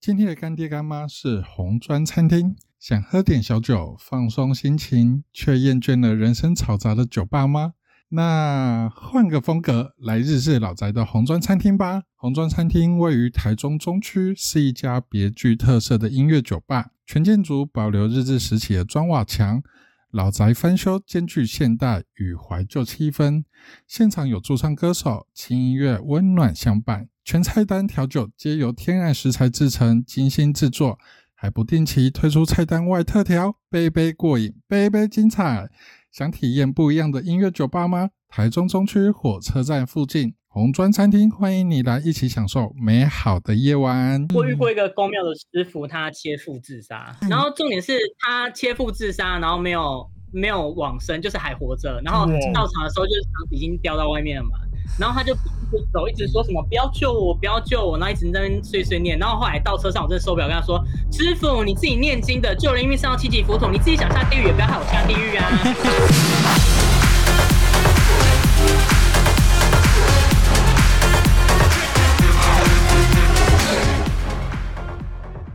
今天的干爹干妈是红砖餐厅，想喝点小酒放松心情，却厌倦了人生嘈杂的酒吧吗？那换个风格，来日式老宅的红砖餐厅吧。红砖餐厅位于台中中区，是一家别具特色的音乐酒吧。全建筑保留日治时期的砖瓦墙，老宅翻修兼具现代与怀旧气氛。现场有驻唱歌手，轻音乐温暖相伴。全菜单调酒皆由天然食材制成，精心制作。还不定期推出菜单外特调，杯杯过瘾，杯杯精彩。想体验不一样的音乐酒吧吗？台中中区火车站附近红砖餐厅，欢迎你来一起享受美好的夜晚。我遇过一个公庙的师傅，他切腹自杀，然后重点是他切腹自杀，然后没有没有往生，就是还活着。然后到场的时候，就是肠已经掉到外面了嘛。然后他就一直走，一直说什么“不要救我，不要救我”，然后一直在那边碎碎念。然后后来到车上，我真的受不了，跟他说：“师傅，你自己念经的，救人一命胜造七级浮屠，你自己想下地狱，也不要害我下地狱啊！”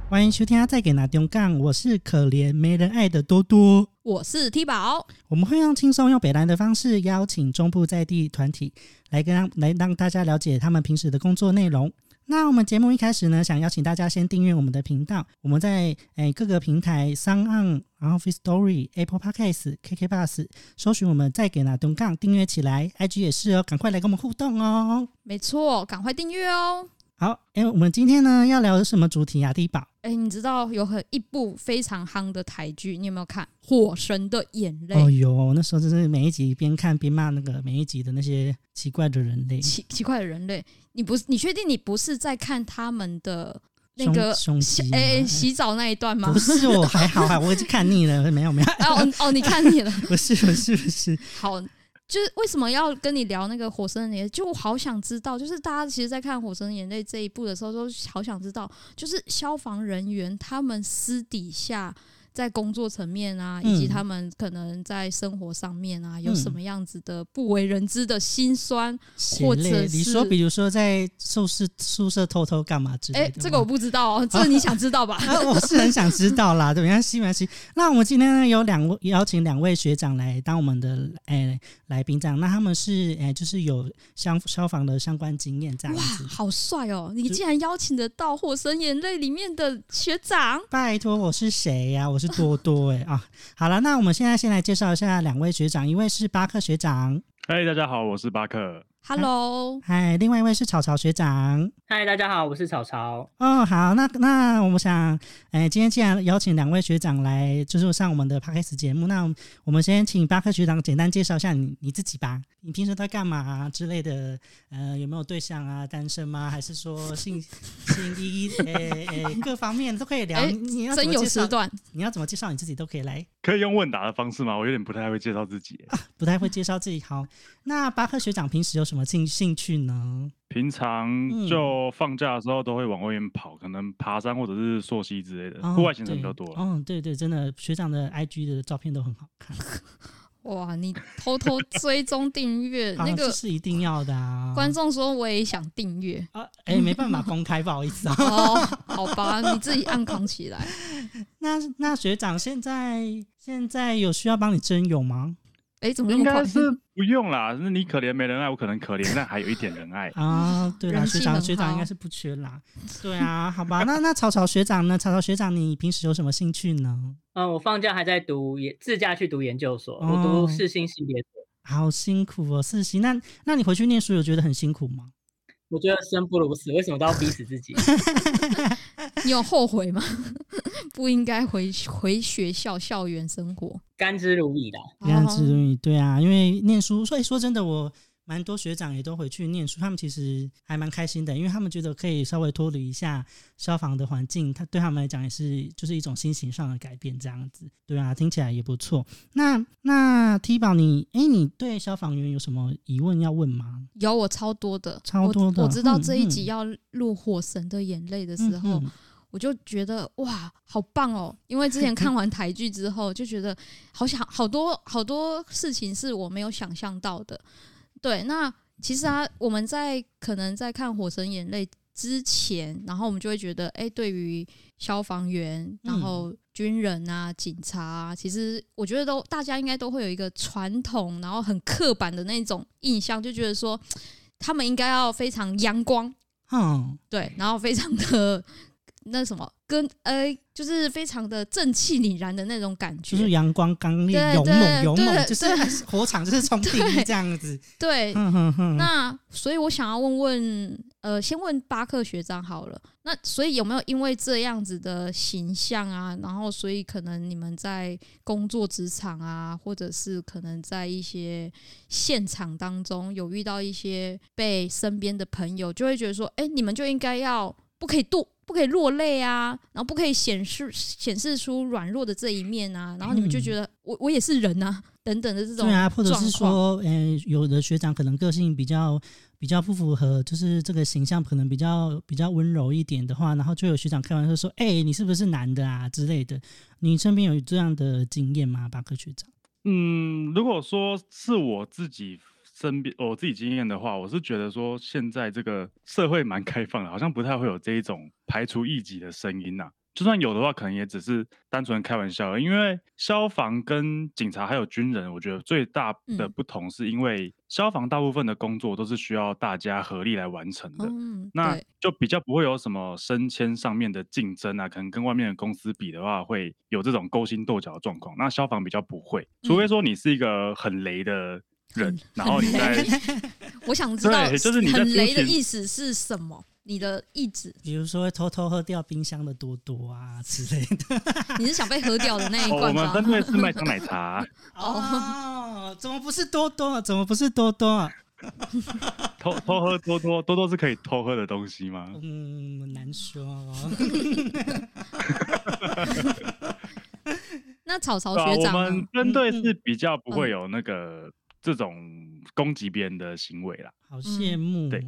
欢迎收听阿再给拿中杠，我是可怜没人爱的多多，我是 T 宝，我们会用轻松用北兰的方式邀请中部在地团体来跟来让大家了解他们平时的工作内容。那我们节目一开始呢，想邀请大家先订阅我们的频道，我们在诶、欸、各个平台 SoundOn 然后 Firstory、Apple Podcasts、KK Bus 搜寻我们再给拿东杠订阅起来，IG 也是哦，赶快来跟我们互动哦。没错，赶快订阅哦。好，哎、欸，我们今天呢要聊的什么主题啊？第一宝，哎、欸，你知道有很一部非常夯的台剧，你有没有看《火神的眼泪》？哦哟，那时候真是每一集边看边骂那个每一集的那些奇怪的人类，奇奇怪的人类。你不是？你确定你不是在看他们的那个洗哎、欸、洗澡那一段吗？不是，我还好啊，我已经看腻了，没有没有。哦哦，你看腻了？不是不是不是，好。就是为什么要跟你聊那个《火神的眼泪》？就好想知道，就是大家其实，在看《火神的眼泪》这一部的时候，都好想知道，就是消防人员他们私底下。在工作层面啊，以及他们可能在生活上面啊，嗯、有什么样子的不为人知的辛酸，嗯、或者是你说，比如说在宿舍宿舍偷偷干嘛之类的？哎、欸，这个我不知道哦，这个你想知道吧？啊、我是很想知道啦，对，没关系，没关系。那我们今天呢，有两位邀请两位学长来当我们的哎、欸、来宾这样，那他们是哎、欸、就是有相消防的相关经验这样子。哇，好帅哦！你竟然邀请得到《火神眼泪》里面的学长？拜托，我是谁呀、啊？我是。多多哎啊，好了，那我们现在先来介绍一下两位学长，一位是巴克学长，嗨，大家好，我是巴克。Hello，嗨，另外一位是草草学长。嗨，大家好，我是草草。哦，好，那那我们想，哎、欸，今天既然邀请两位学长来，就是上我们的 Podcast 节目，那我们先请巴克学长简单介绍一下你你自己吧。你平时在干嘛啊之类的？呃，有没有对象啊？单身吗？还是说性 性一诶诶各方面都可以聊？欸、你要怎么介绍？你要怎么介绍你自己都可以来。可以用问答的方式吗？我有点不太会介绍自己、啊，不太会介绍自己。好，那巴克学长平时有什么兴兴趣呢？平常就放假的时候都会往外面跑，可能爬山或者是溯溪之类的，户、哦、外行程比较多。嗯、哦，对对，真的学长的 IG 的照片都很好看。哇，你偷偷追踪订阅 那个是一定要的啊！观众说我也想订阅啊，哎、欸，没办法公开，不好意思啊。哦，好吧，你自己暗扛起来。那那学长现在现在有需要帮你征友吗？哎、欸，怎么应该是不用啦？那你可怜没人爱，我可能可怜，但还有一点人爱 啊。对啦，学长学长应该是不缺啦。对啊，好吧，那那草草学长呢？草草学长，你平时有什么兴趣呢？嗯，我放假还在读研，自驾去读研究所，哦、我读四新系列的。好辛苦哦，四新。那那你回去念书有觉得很辛苦吗？我觉得生不如死，为什么都要逼死自己？你有后悔吗？不应该回回学校校园生活，甘之如饴的，甘之如饴。对啊，因为念书，所以说真的我。蛮多学长也都回去念书，他们其实还蛮开心的，因为他们觉得可以稍微脱离一下消防的环境，他对他们来讲也是就是一种心情上的改变，这样子，对啊，听起来也不错。那那 T 宝，你哎，你对消防员有什么疑问要问吗？有，我超多的，超多的。我，我知道这一集要录《火神的眼泪》的时候，嗯嗯、我就觉得哇，好棒哦！因为之前看完台剧之后，就觉得好想好多好多事情是我没有想象到的。对，那其实啊，我们在可能在看《火神眼泪》之前，然后我们就会觉得，哎，对于消防员，然后军人啊、警察啊，其实我觉得都大家应该都会有一个传统，然后很刻板的那种印象，就觉得说 他们应该要非常阳光，嗯，对，然后非常的。那什么，跟呃，就是非常的正气凛然的那种感觉，就是阳光刚烈、勇猛、勇猛，就是火场就是冲第一 这样子。对，嗯哼哼，那所以我想要问问，呃，先问巴克学长好了。那所以有没有因为这样子的形象啊，然后所以可能你们在工作职场啊，或者是可能在一些现场当中有遇到一些被身边的朋友就会觉得说，哎，你们就应该要不可以度。不可以落泪啊，然后不可以显示显示出软弱的这一面啊，然后你们就觉得、嗯、我我也是人啊，等等的这种对啊，或者是说，诶，有的学长可能个性比较比较不符合，就是这个形象可能比较比较温柔一点的话，然后就有学长开玩笑说，哎，你是不是男的啊之类的？你身边有这样的经验吗，巴克学长？嗯，如果说是我自己。身边我自己经验的话，我是觉得说现在这个社会蛮开放的，好像不太会有这一种排除异己的声音呐、啊。就算有的话，可能也只是单纯开玩笑。因为消防跟警察还有军人，我觉得最大的不同是因为消防大部分的工作都是需要大家合力来完成的，嗯、那就比较不会有什么升迁上面的竞争啊。可能跟外面的公司比的话，会有这种勾心斗角的状况。那消防比较不会，除非说你是一个很雷的。人，然后你在，我想知道，就是你很雷的意思是什么？你的意志，比如说会偷偷喝掉冰箱的多多啊之类的。你是想被喝掉的那一罐吗？哦、我们针对是麦香奶茶。哦，怎么不是多多？怎么不是多多啊？偷偷喝多多，多多是可以偷喝的东西吗？嗯，难说。那草草学长，我们针对是比较不会有那个。这种攻击别人的行为啦，好羡慕。对，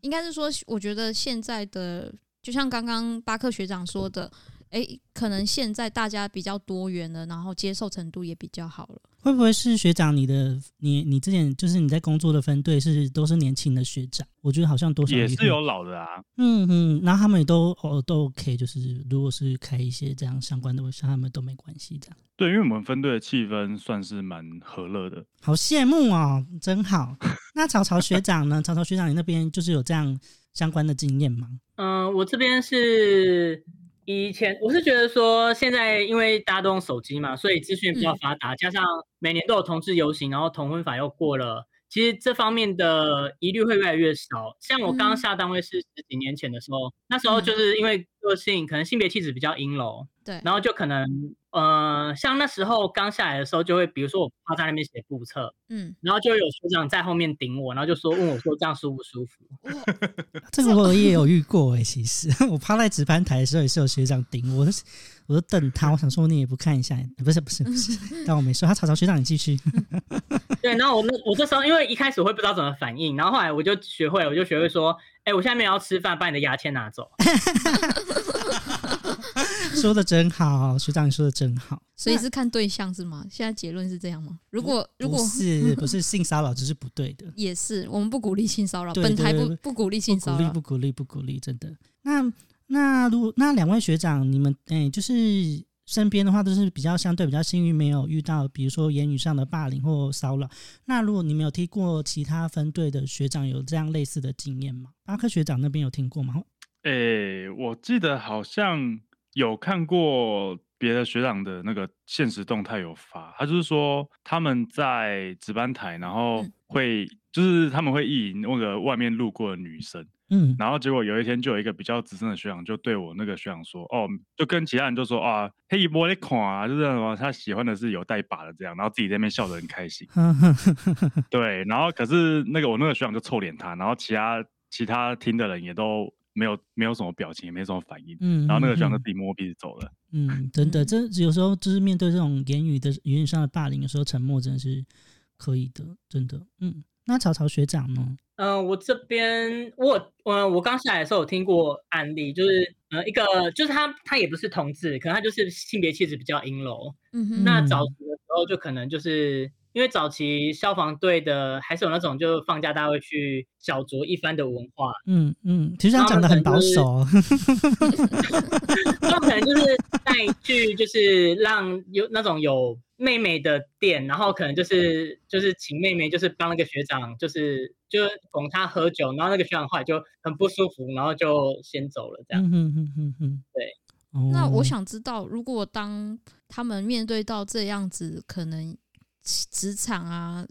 应该是说，我觉得现在的，就像刚刚巴克学长说的。哎，可能现在大家比较多元了，然后接受程度也比较好了。会不会是学长你的你你之前就是你在工作的分队是都是年轻的学长？我觉得好像多少也是有老的啊。嗯嗯，然后他们也都哦都 OK，就是如果是开一些这样相关的，我想他们都没关系这样。对，因为我们分队的气氛算是蛮和乐的。好羡慕哦，真好。那曹曹学长呢？曹曹学长，你那边就是有这样相关的经验吗？嗯、呃，我这边是。以前我是觉得说，现在因为大家都用手机嘛，所以资讯比较发达，加上每年都有同志游行，然后同婚法又过了，其实这方面的疑虑会越来越少。像我刚刚下单位是十几年前的时候，那时候就是因为个性，可能性别气质比较阴柔，对，然后就可能。呃，像那时候刚下来的时候，就会比如说我趴在那边写簿册，嗯，然后就有学长在后面顶我，然后就说问我说这样舒不舒服？这个我也有遇过哎、欸，其实 我趴在值班台的时候也是有学长顶我，我就瞪他，我想说你也不看一下，不是不是不是，但我没说，他曹曹学长你继续。对，然后我们我这时候因为一开始我会不知道怎么反应，然后后来我就学会，我就学会说，哎、欸，我现在没有要吃饭，把你的牙签拿走。说的真好，学长你说的真好，所以是看对象是吗？现在结论是这样吗？如果如果是不是性骚扰，这是不对的。也是，我们不鼓励性骚扰，本台不不鼓励性骚扰，不鼓励不鼓励，真的。那那如果那两位学长，你们哎、欸，就是身边的话，都是比较相对比较幸运，没有遇到比如说言语上的霸凌或骚扰。那如果你们有听过其他分队的学长有这样类似的经验吗？巴克学长那边有听过吗？哎、欸，我记得好像。有看过别的学长的那个现实动态有发，他就是说他们在值班台，然后会就是他们会意淫那个外面路过的女生，嗯，然后结果有一天就有一个比较资深的学长就对我那个学长说，哦，就跟其他人就说啊，嘿，我的款啊，就是什么他喜欢的是有带把的这样，然后自己在那边笑得很开心，对，然后可是那个我那个学长就臭脸他，然后其他其他听的人也都。没有没有什么表情，也没什么反应，嗯，然后那个学长就自己摸鼻子走了，嗯，真的，这有时候就是面对这种言语的言语上的霸凌，有时候沉默真的是可以的，真的，嗯。那曹曹学长呢？嗯、呃，我这边我呃我刚下来的时候有听过案例，就是呃一个就是他他也不是同志，可能他就是性别气质比较阴柔，嗯哼，那早期的时候就可能就是。因为早期消防队的还是有那种就放假大家会去小酌一番的文化。嗯嗯，其实他讲的很保守。他们可能就是带去，就是让有那种有妹妹的店，然后可能就是就是请妹妹，就是帮那个学长，就是就哄他喝酒，然后那个学长后来就很不舒服，然后就先走了，这样。嗯嗯嗯嗯，对。那我想知道，如果当他们面对到这样子，可能职场啊，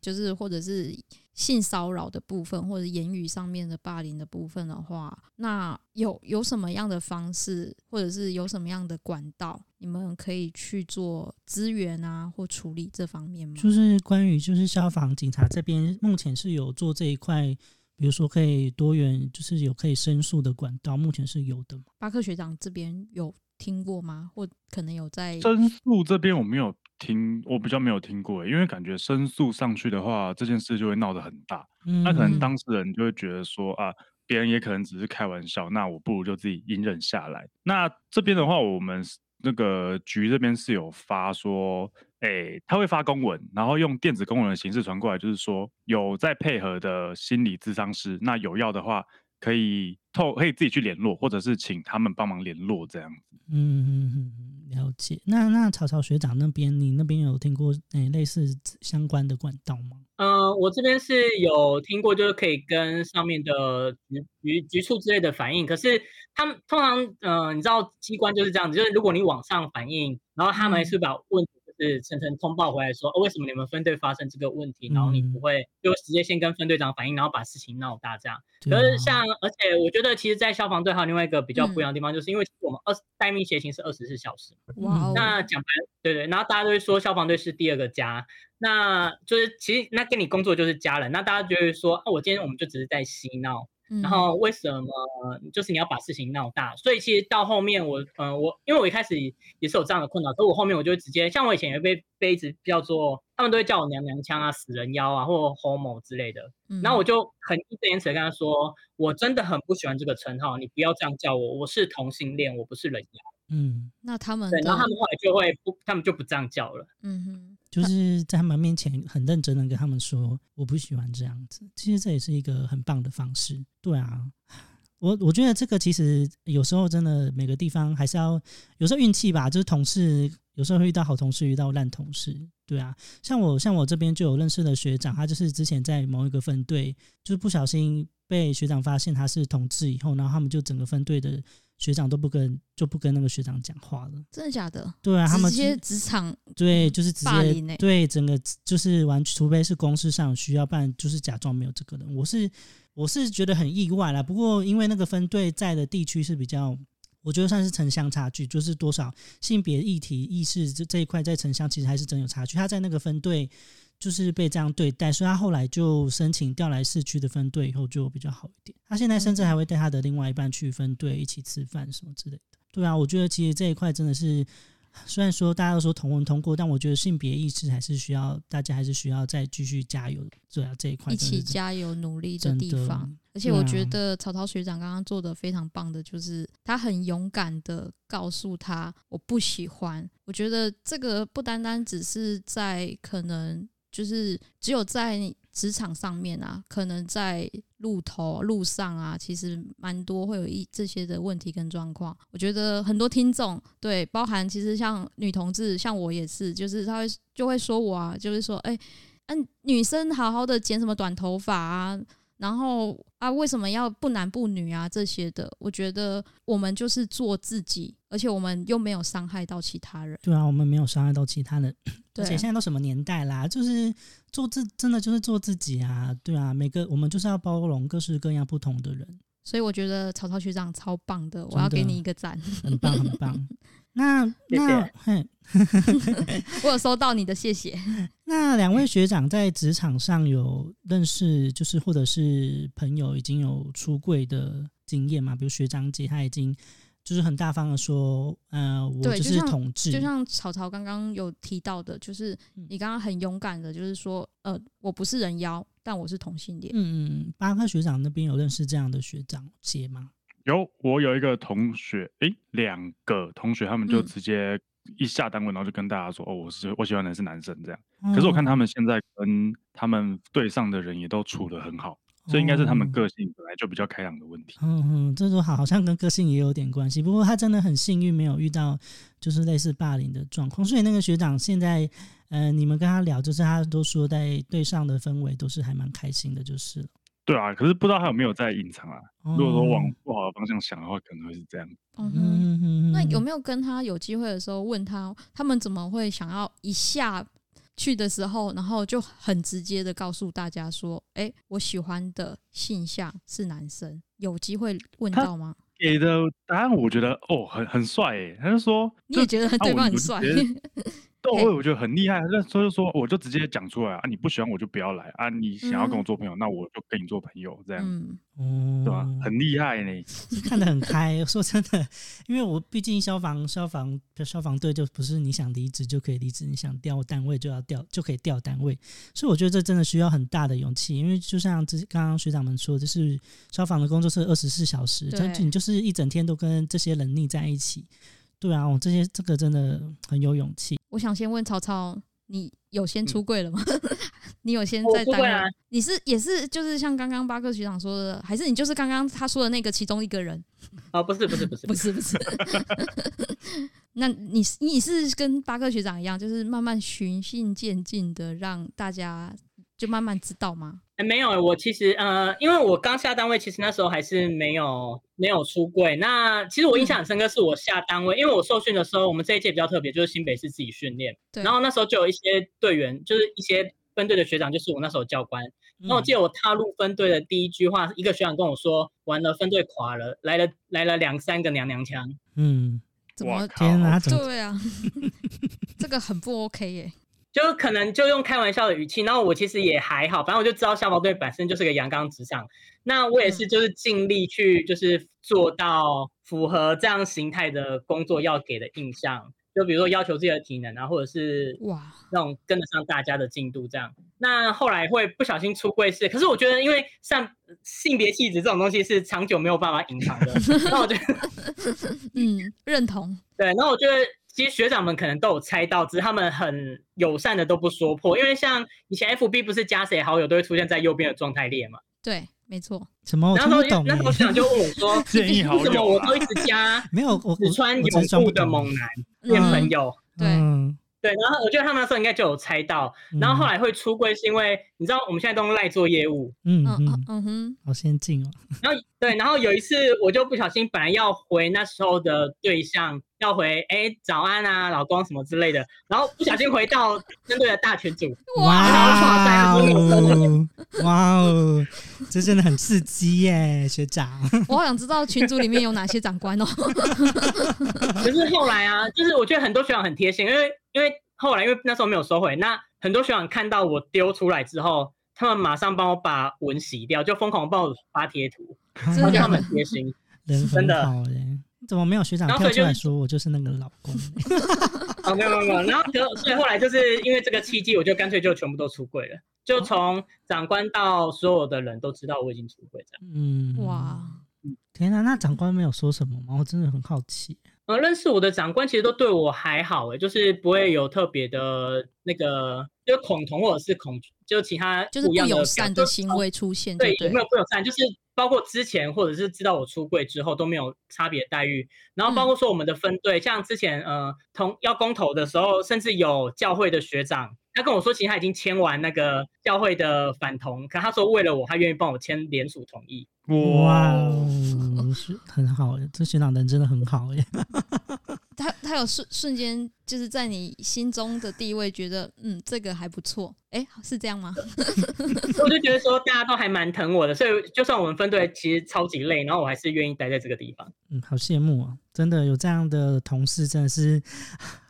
就是或者是性骚扰的部分，或者言语上面的霸凌的部分的话，那有有什么样的方式，或者是有什么样的管道，你们可以去做资源啊，或处理这方面吗？就是关于就是消防警察这边目前是有做这一块。比如说，可以多元，就是有可以申诉的管道，目前是有的。巴克学长这边有听过吗？或可能有在申诉这边我没有听，我比较没有听过，因为感觉申诉上去的话，这件事就会闹得很大。嗯，那可能当事人就会觉得说啊，别人也可能只是开玩笑，那我不如就自己隐忍下来。那这边的话，我们那个局这边是有发说。哎、欸，他会发公文，然后用电子公文的形式传过来，就是说有在配合的心理咨商师，那有要的话可以透可以自己去联络，或者是请他们帮忙联络这样子。嗯嗯嗯，了解。那那曹曹学长那边，你那边有听过诶、欸、类似相关的管道吗？嗯、呃，我这边是有听过，就是可以跟上面的局局局处之类的反映，可是他们通常嗯、呃，你知道机关就是这样子，就是如果你往上反映，然后他们还是把问题。是层层通报回来说，哦，为什么你们分队发生这个问题？然后你不会就直接先跟分队长反映，然后把事情闹大这样。可是像，而且我觉得，其实，在消防队还有另外一个比较不一样的地方，就是因为我们二待命协勤是二十四小时。哇。那讲白，对对，然后大家都会说消防队是第二个家，那就是其实那跟你工作就是家人。那大家就会说，哦，我今天我们就只是在嬉闹。然后为什么就是你要把事情闹大？所以其实到后面我，嗯，我因为我一开始也是有这样的困扰，所以我后面我就会直接，像我以前也被被一直叫做，他们都会叫我娘娘腔啊、死人妖啊，或 homo 之类的。然后我就很义正言辞的跟他说，我真的很不喜欢这个称号，你不要这样叫我，我是同性恋，我不是人妖。嗯，那他们对，然后他们后来就会不，他们就不这样叫了。嗯哼。就是在他们面前很认真的跟他们说，我不喜欢这样子。其实这也是一个很棒的方式。对啊，我我觉得这个其实有时候真的每个地方还是要有时候运气吧。就是同事有时候会遇到好同事，遇到烂同事。对啊，像我像我这边就有认识的学长，他就是之前在某一个分队，就是不小心被学长发现他是同志以后，然后他们就整个分队的。学长都不跟，就不跟那个学长讲话了。真的假的？对啊，他们直接职场对，就是直接对整个就是完，除非是公司上需要不然，就是假装没有这个人。我是我是觉得很意外啦。不过因为那个分队在的地区是比较，我觉得算是城乡差距，就是多少性别议题意识这这一块在城乡其实还是真有差距。他在那个分队。就是被这样对待，所以他后来就申请调来市区的分队，以后就比较好一点。他现在甚至还会带他的另外一半去分队一起吃饭什么之类的。对啊，我觉得其实这一块真的是，虽然说大家都说同文同过，但我觉得性别意识还是需要大家还是需要再继续加油。对啊，这一块一起加油努力的地方。而且我觉得曹操学长刚刚做的非常棒的，就是他很勇敢的告诉他我不喜欢。我觉得这个不单单只是在可能。就是只有在职场上面啊，可能在路头路上啊，其实蛮多会有一这些的问题跟状况。我觉得很多听众对，包含其实像女同志，像我也是，就是他会就会说我啊，就是说，哎，嗯，女生好好的剪什么短头发啊。然后啊，为什么要不男不女啊？这些的，我觉得我们就是做自己，而且我们又没有伤害到其他人。对啊，我们没有伤害到其他人。而且现在都什么年代啦，就是做自，真的就是做自己啊。对啊，每个我们就是要包容各式各样不同的人。所以我觉得曹操学长超棒的，我要给你一个赞，很棒很棒。那那嘿，我有收到你的谢谢。那两位学长在职场上有认识，就是或者是朋友已经有出柜的经验吗？比如学长姐，他已经就是很大方的说，呃，我就是同志。就像草草刚刚有提到的，就是你刚刚很勇敢的，就是说，呃，我不是人妖，但我是同性恋。嗯嗯，巴克学长那边有认识这样的学长姐吗？有，我有一个同学，诶，两个同学，他们就直接一下单位，然后就跟大家说，哦，我是我喜欢的是男生这样。可是我看他们现在跟他们队上的人也都处得很好。所以应该是他们个性本来就比较开朗的问题。嗯嗯，这都好，好像跟个性也有点关系。不过他真的很幸运，没有遇到就是类似霸凌的状况。所以那个学长现在，呃，你们跟他聊，就是他都说在队上的氛围都是还蛮开心的，就是了。对啊，可是不知道他有没有在隐藏啊？如果说往不好的方向想的话，可能会是这样。嗯哼，那有没有跟他有机会的时候问他，他们怎么会想要一下？去的时候，然后就很直接的告诉大家说：“哎、欸，我喜欢的性向是男生。”有机会问到吗？给的答案我觉得哦，很很帅哎，他就说你也觉得对方很帅。对，我觉得很厉害。那所以说，我就直接讲出来啊！你不喜欢我就不要来啊！你想要跟我做朋友，嗯、那我就跟你做朋友，这样，嗯，对吧？很厉害呢，看得很开。说真的，因为我毕竟消防消防消防队就不是你想离职就可以离职，你想调单位就要调就可以调单位。所以我觉得这真的需要很大的勇气。因为就像之刚刚学长们说，就是消防的工作是二十四小时，但你就是一整天都跟这些人腻在一起。对啊，我这些这个真的很有勇气。我想先问曹操，你有先出柜了吗？嗯、你有先在单位？啊、你是也是就是像刚刚巴克学长说的，还是你就是刚刚他说的那个其中一个人？哦，不是不是不是不是不是。那你你是跟巴克学长一样，就是慢慢循序渐进的让大家就慢慢知道吗？哎，没有，我其实呃，因为我刚下单位，其实那时候还是没有没有出柜。那其实我印象很深刻，是我下单位，嗯、因为我受训的时候，我们这一届比较特别，就是新北市自己训练。对。然后那时候就有一些队员，就是一些分队的学长，就是我那时候教官。然后我记得我踏入分队的第一句话，一个学长跟我说：“完了，分队垮了，来了来了两三个娘娘腔。”嗯，怎么天哪？对啊，这个很不 OK 耶。就可能就用开玩笑的语气，然后我其实也还好，反正我就知道消防队本身就是个阳刚直上，那我也是就是尽力去就是做到符合这样形态的工作要给的印象，就比如说要求自己的体能啊，或者是哇那种跟得上大家的进度这样。那后来会不小心出柜是，可是我觉得因为像性别气质这种东西是长久没有办法隐藏的，那我觉得嗯认同，对，那我觉得。其实学长们可能都有猜到，只是他们很友善的都不说破，因为像以前 FB 不是加谁好友都会出现在右边的状态列嘛？对，没错。什么？然后那时候那时候学长就问我说：“建议好友，为什么我都一直加 没有？我只穿泳裤的猛男变朋友？”对。嗯对，然后我觉得他们那时候应该就有猜到，然后后来会出柜是因为你知道我们现在都用赖做业务，嗯嗯嗯哼，好先进哦。然后对，然后有一次我就不小心本来要回那时候的对象，要回哎早安啊老公什么之类的，然后不小心回到针对的大群组，哇哦哇哦，这真的很刺激耶，学长。我好想知道群组里面有哪些长官哦。可是后来啊，就是我觉得很多学长很贴心，因为。因为后来，因为那时候没有收回，那很多学长看到我丢出来之后，他们马上帮我把文洗掉，就疯狂帮我发贴图，真的他们很贴心，真的。怎么没有学长跳出来说我就是那个老公？哦，没有没有没有，然后所以后来就是因为这个契机，我就干脆就全部都出柜了，就从长官到所有的人都知道我已经出柜这样。嗯，哇，天哪，那长官没有说什么吗？我真的很好奇。呃，认识我的长官其实都对我还好诶，就是不会有特别的那个，就恐同或者是恐，就其他不就是不友善的行为出现对，对，有没有不友善，就是包括之前或者是知道我出柜之后都没有差别待遇，然后包括说我们的分队，嗯、像之前呃同要公投的时候，甚至有教会的学长。他跟我说，其实他已经签完那个教会的反同，可他说为了我，他愿意帮我签联署同意。哇，是 很好，这学长人真的很好耶。他他有瞬瞬间就是在你心中的地位，觉得嗯，这个还不错。哎，是这样吗？我就觉得说大家都还蛮疼我的，所以就算我们分队其实超级累，然后我还是愿意待在这个地方。嗯，好羡慕啊！真的有这样的同事，真的是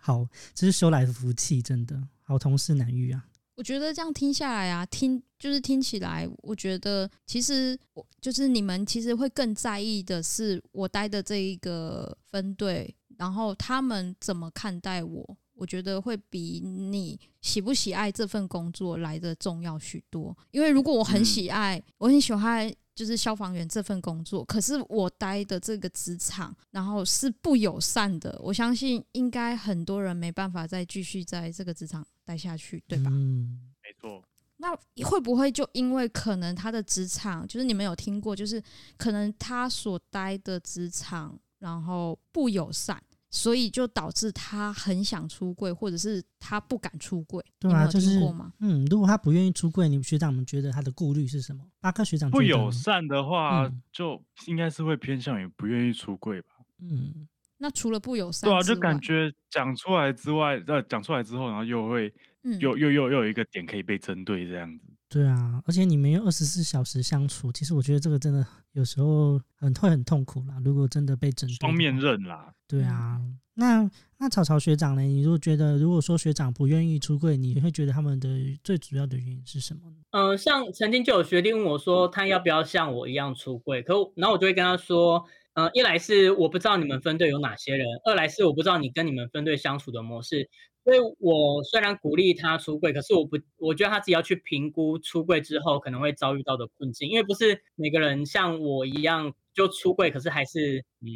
好，这是修来的福气，真的。好同事难遇啊！我觉得这样听下来啊，听就是听起来，我觉得其实我就是你们其实会更在意的是我待的这一个分队，然后他们怎么看待我，我觉得会比你喜不喜爱这份工作来的重要许多。因为如果我很喜爱，嗯、我很喜欢就是消防员这份工作，可是我待的这个职场，然后是不友善的。我相信应该很多人没办法再继续在这个职场待下去，对吧？嗯，没错。那会不会就因为可能他的职场，就是你们有听过，就是可能他所待的职场，然后不友善？所以就导致他很想出柜，或者是他不敢出柜。对啊，就是嗯，如果他不愿意出柜，你们学长们觉得他的顾虑是什么？巴克学长不友善的话，嗯、就应该是会偏向于不愿意出柜吧。嗯，那除了不友善，对啊，就感觉讲出来之外，呃，讲出来之后，然后又会，嗯、又又又又有一个点可以被针对这样子。对啊，而且你们有二十四小时相处，其实我觉得这个真的有时候很会很痛苦啦。如果真的被针对，双面刃啦。对啊，那那草草学长呢？你如果觉得，如果说学长不愿意出柜，你会觉得他们的最主要的原因是什么呢？嗯、呃，像曾经就有学弟问我说，他要不要像我一样出柜？可然后我就会跟他说，嗯、呃，一来是我不知道你们分队有哪些人，二来是我不知道你跟你们分队相处的模式。所以，我虽然鼓励他出柜，可是我不，我觉得他自己要去评估出柜之后可能会遭遇到的困境，因为不是每个人像我一样就出柜，可是还是嗯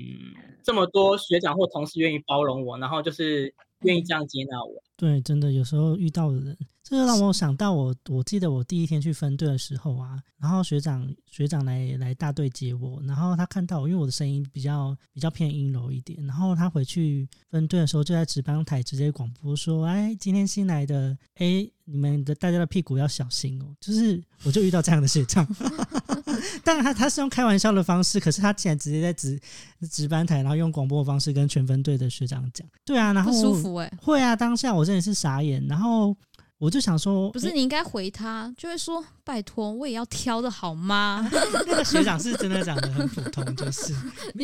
这么多学长或同事愿意包容我，然后就是愿意这样接纳我。对，真的有时候遇到的人。这就让我想到我，我记得我第一天去分队的时候啊，然后学长学长来来大队接我，然后他看到我，因为我的声音比较比较偏阴柔一点，然后他回去分队的时候就在值班台直接广播说：“哎，今天新来的，哎，你们的大家的屁股要小心哦。”就是我就遇到这样的学长，当然他他是用开玩笑的方式，可是他竟然直接在值值班台，然后用广播的方式跟全分队的学长讲，对啊，然后不舒服哎、欸，会啊，当下我真的是傻眼，然后。我就想说，不是你应该回他，就会说拜托，我也要挑的好吗？那个学长是真的讲得很普通，就是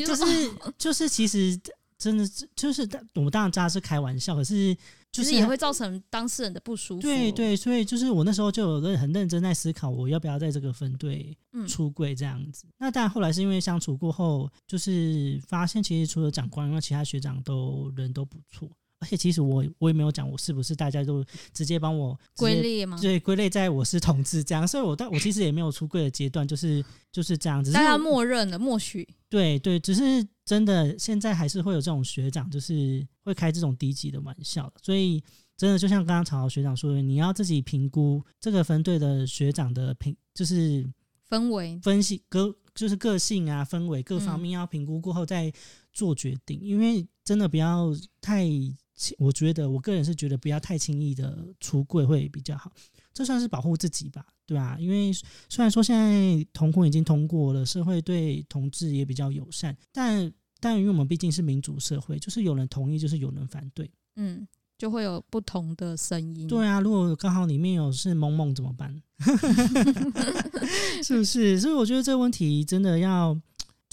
就是就是，其实真的就是我们当然知道是开玩笑，可是就是也会造成当事人的不舒服。对对，所以就是我那时候就有很认真在思考，我要不要在这个分队出柜这样子。嗯、那但后来是因为相处过后，就是发现其实除了长官，因为其他学长都人都不错。而且其实我我也没有讲我是不是，大家都直接帮我归类吗？对，归类在我是同志这样，所以我但我其实也没有出柜的阶段，就是就是这样子。大家默认了，默许。对对，只是真的现在还是会有这种学长，就是会开这种低级的玩笑。所以真的就像刚刚曹学长说的，你要自己评估这个分队的学长的评，就是氛围分析个就是个性啊，氛围各方面要评估过后再做决定，因为真的不要太。我觉得，我个人是觉得不要太轻易的出柜会比较好，这算是保护自己吧，对吧？因为虽然说现在同婚已经通过了，社会对同志也比较友善，但但因为我们毕竟是民主社会，就是有人同意，就是有人反对，嗯，就会有不同的声音。对啊，如果刚好里面有是萌萌怎么办？是不是？所以我觉得这个问题真的要。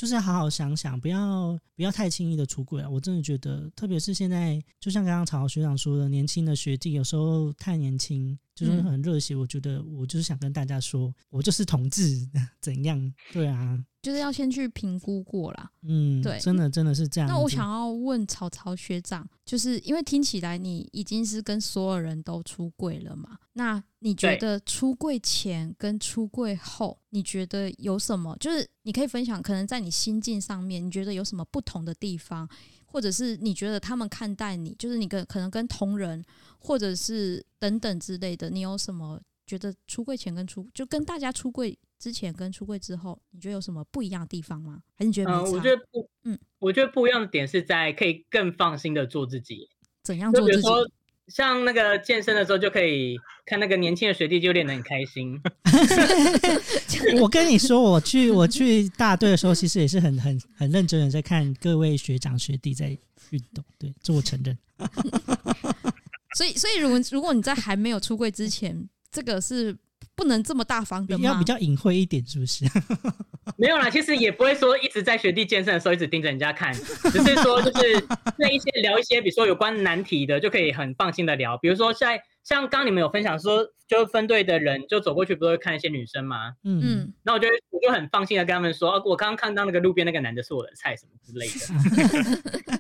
就是要好好想想，不要不要太轻易的出轨啊！我真的觉得，特别是现在，就像刚刚曹学长说的，年轻的学弟有时候太年轻，就是很热血。我觉得我就是想跟大家说，我就是同志，怎样？对啊。就是要先去评估过啦，嗯，对，真的真的是这样。那我想要问曹曹学长，就是因为听起来你已经是跟所有人都出柜了嘛？那你觉得出柜前跟出柜后，你觉得有什么？就是你可以分享，可能在你心境上面，你觉得有什么不同的地方，或者是你觉得他们看待你，就是你跟可能跟同人，或者是等等之类的，你有什么觉得出柜前跟出就跟大家出柜？之前跟出柜之后，你觉得有什么不一样的地方吗？还是你觉得？嗯，我觉得不，嗯，我觉得不一样的点是在可以更放心的做自己。怎样做自己？比如说，像那个健身的时候，就可以看那个年轻的学弟就练得很开心。我跟你说，我去我去大队的时候，其实也是很很很认真的在看各位学长学弟在运动。对，这我承认。所以，所以如果如果你在还没有出柜之前，这个是。不能这么大方的吗？要比较隐晦一点，是不是？没有啦，其实也不会说一直在学弟健身的时候一直盯着人家看，只是说就是那一些聊一些，比如说有关难题的，就可以很放心的聊。比如说在像刚你们有分享说，就分队的人就走过去，不是会看一些女生吗？嗯嗯。那我就我就很放心的跟他们说，我刚刚看到那个路边那个男的是我的菜什么之类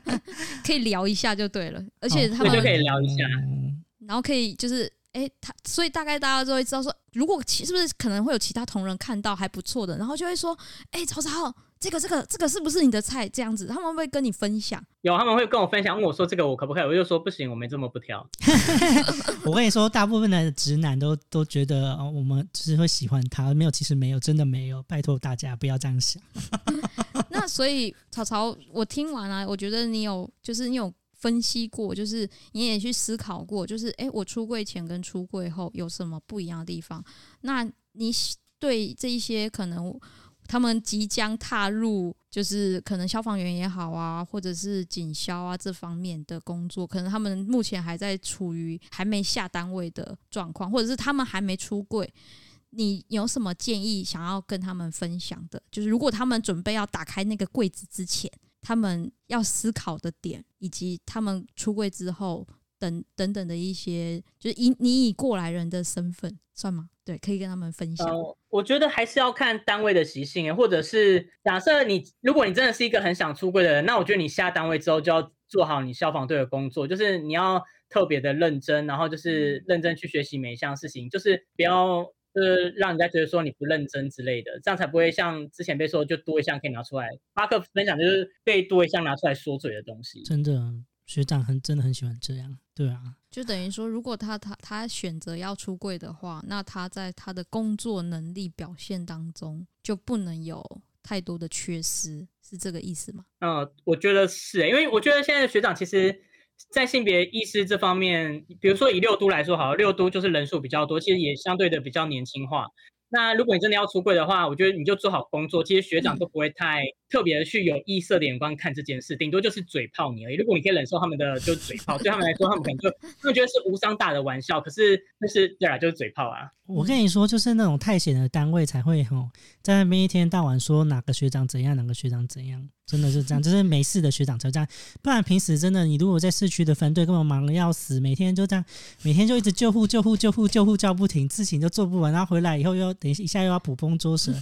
的，可以聊一下就对了，而且他们、哦、就可以聊一下，然后可以就是。哎，他所以大概大家都会知道说，如果其是不是可能会有其他同仁看到还不错的，然后就会说，哎，曹操，这个这个这个是不是你的菜？这样子，他们会跟你分享？有，他们会跟我分享，问我说这个我可不可以？我就说不行，我没这么不挑。我跟你说，大部分的直男都都觉得哦，我们只是会喜欢他，没有，其实没有，真的没有。拜托大家不要这样想。那所以曹操，我听完了，我觉得你有，就是你有。分析过，就是你也去思考过，就是诶，我出柜前跟出柜后有什么不一样的地方？那你对这一些可能他们即将踏入，就是可能消防员也好啊，或者是警消啊这方面的工作，可能他们目前还在处于还没下单位的状况，或者是他们还没出柜，你有什么建议想要跟他们分享的？就是如果他们准备要打开那个柜子之前。他们要思考的点，以及他们出柜之后等等等的一些，就是以你以过来人的身份算吗？对，可以跟他们分享。呃，我觉得还是要看单位的习性，或者是假设你，如果你真的是一个很想出柜的人，那我觉得你下单位之后就要做好你消防队的工作，就是你要特别的认真，然后就是认真去学习每一项事情，就是不要。就是让人家觉得说你不认真之类的，这样才不会像之前被说就多一项可以拿出来。巴克分享就是被多一项拿出来说嘴的东西。真的，学长很真的很喜欢这样。对啊，就等于说，如果他他他选择要出柜的话，那他在他的工作能力表现当中就不能有太多的缺失，是这个意思吗？嗯，我觉得是、欸，因为我觉得现在的学长其实。在性别意识这方面，比如说以六都来说，好，六都就是人数比较多，其实也相对的比较年轻化。那如果你真的要出柜的话，我觉得你就做好工作，其实学长都不会太特别的去有异色的眼光看这件事，顶多就是嘴炮你而已。如果你可以忍受他们的就嘴炮，对他们来说，他们可能就他们觉得是无伤大的玩笑，可是就是对啊，就是嘴炮啊。我跟你说，就是那种太闲的单位才会吼，在那边一天到晚说哪个学长怎样，哪个学长怎样。真的是这样，就是没事的学长才这样，不然平时真的，你如果在市区的分队，根本忙得要死，每天就这样，每天就一直救护、救护、救护、救护叫不停，事情都做不完，然后回来以后又等一下又要捕风捉蛇，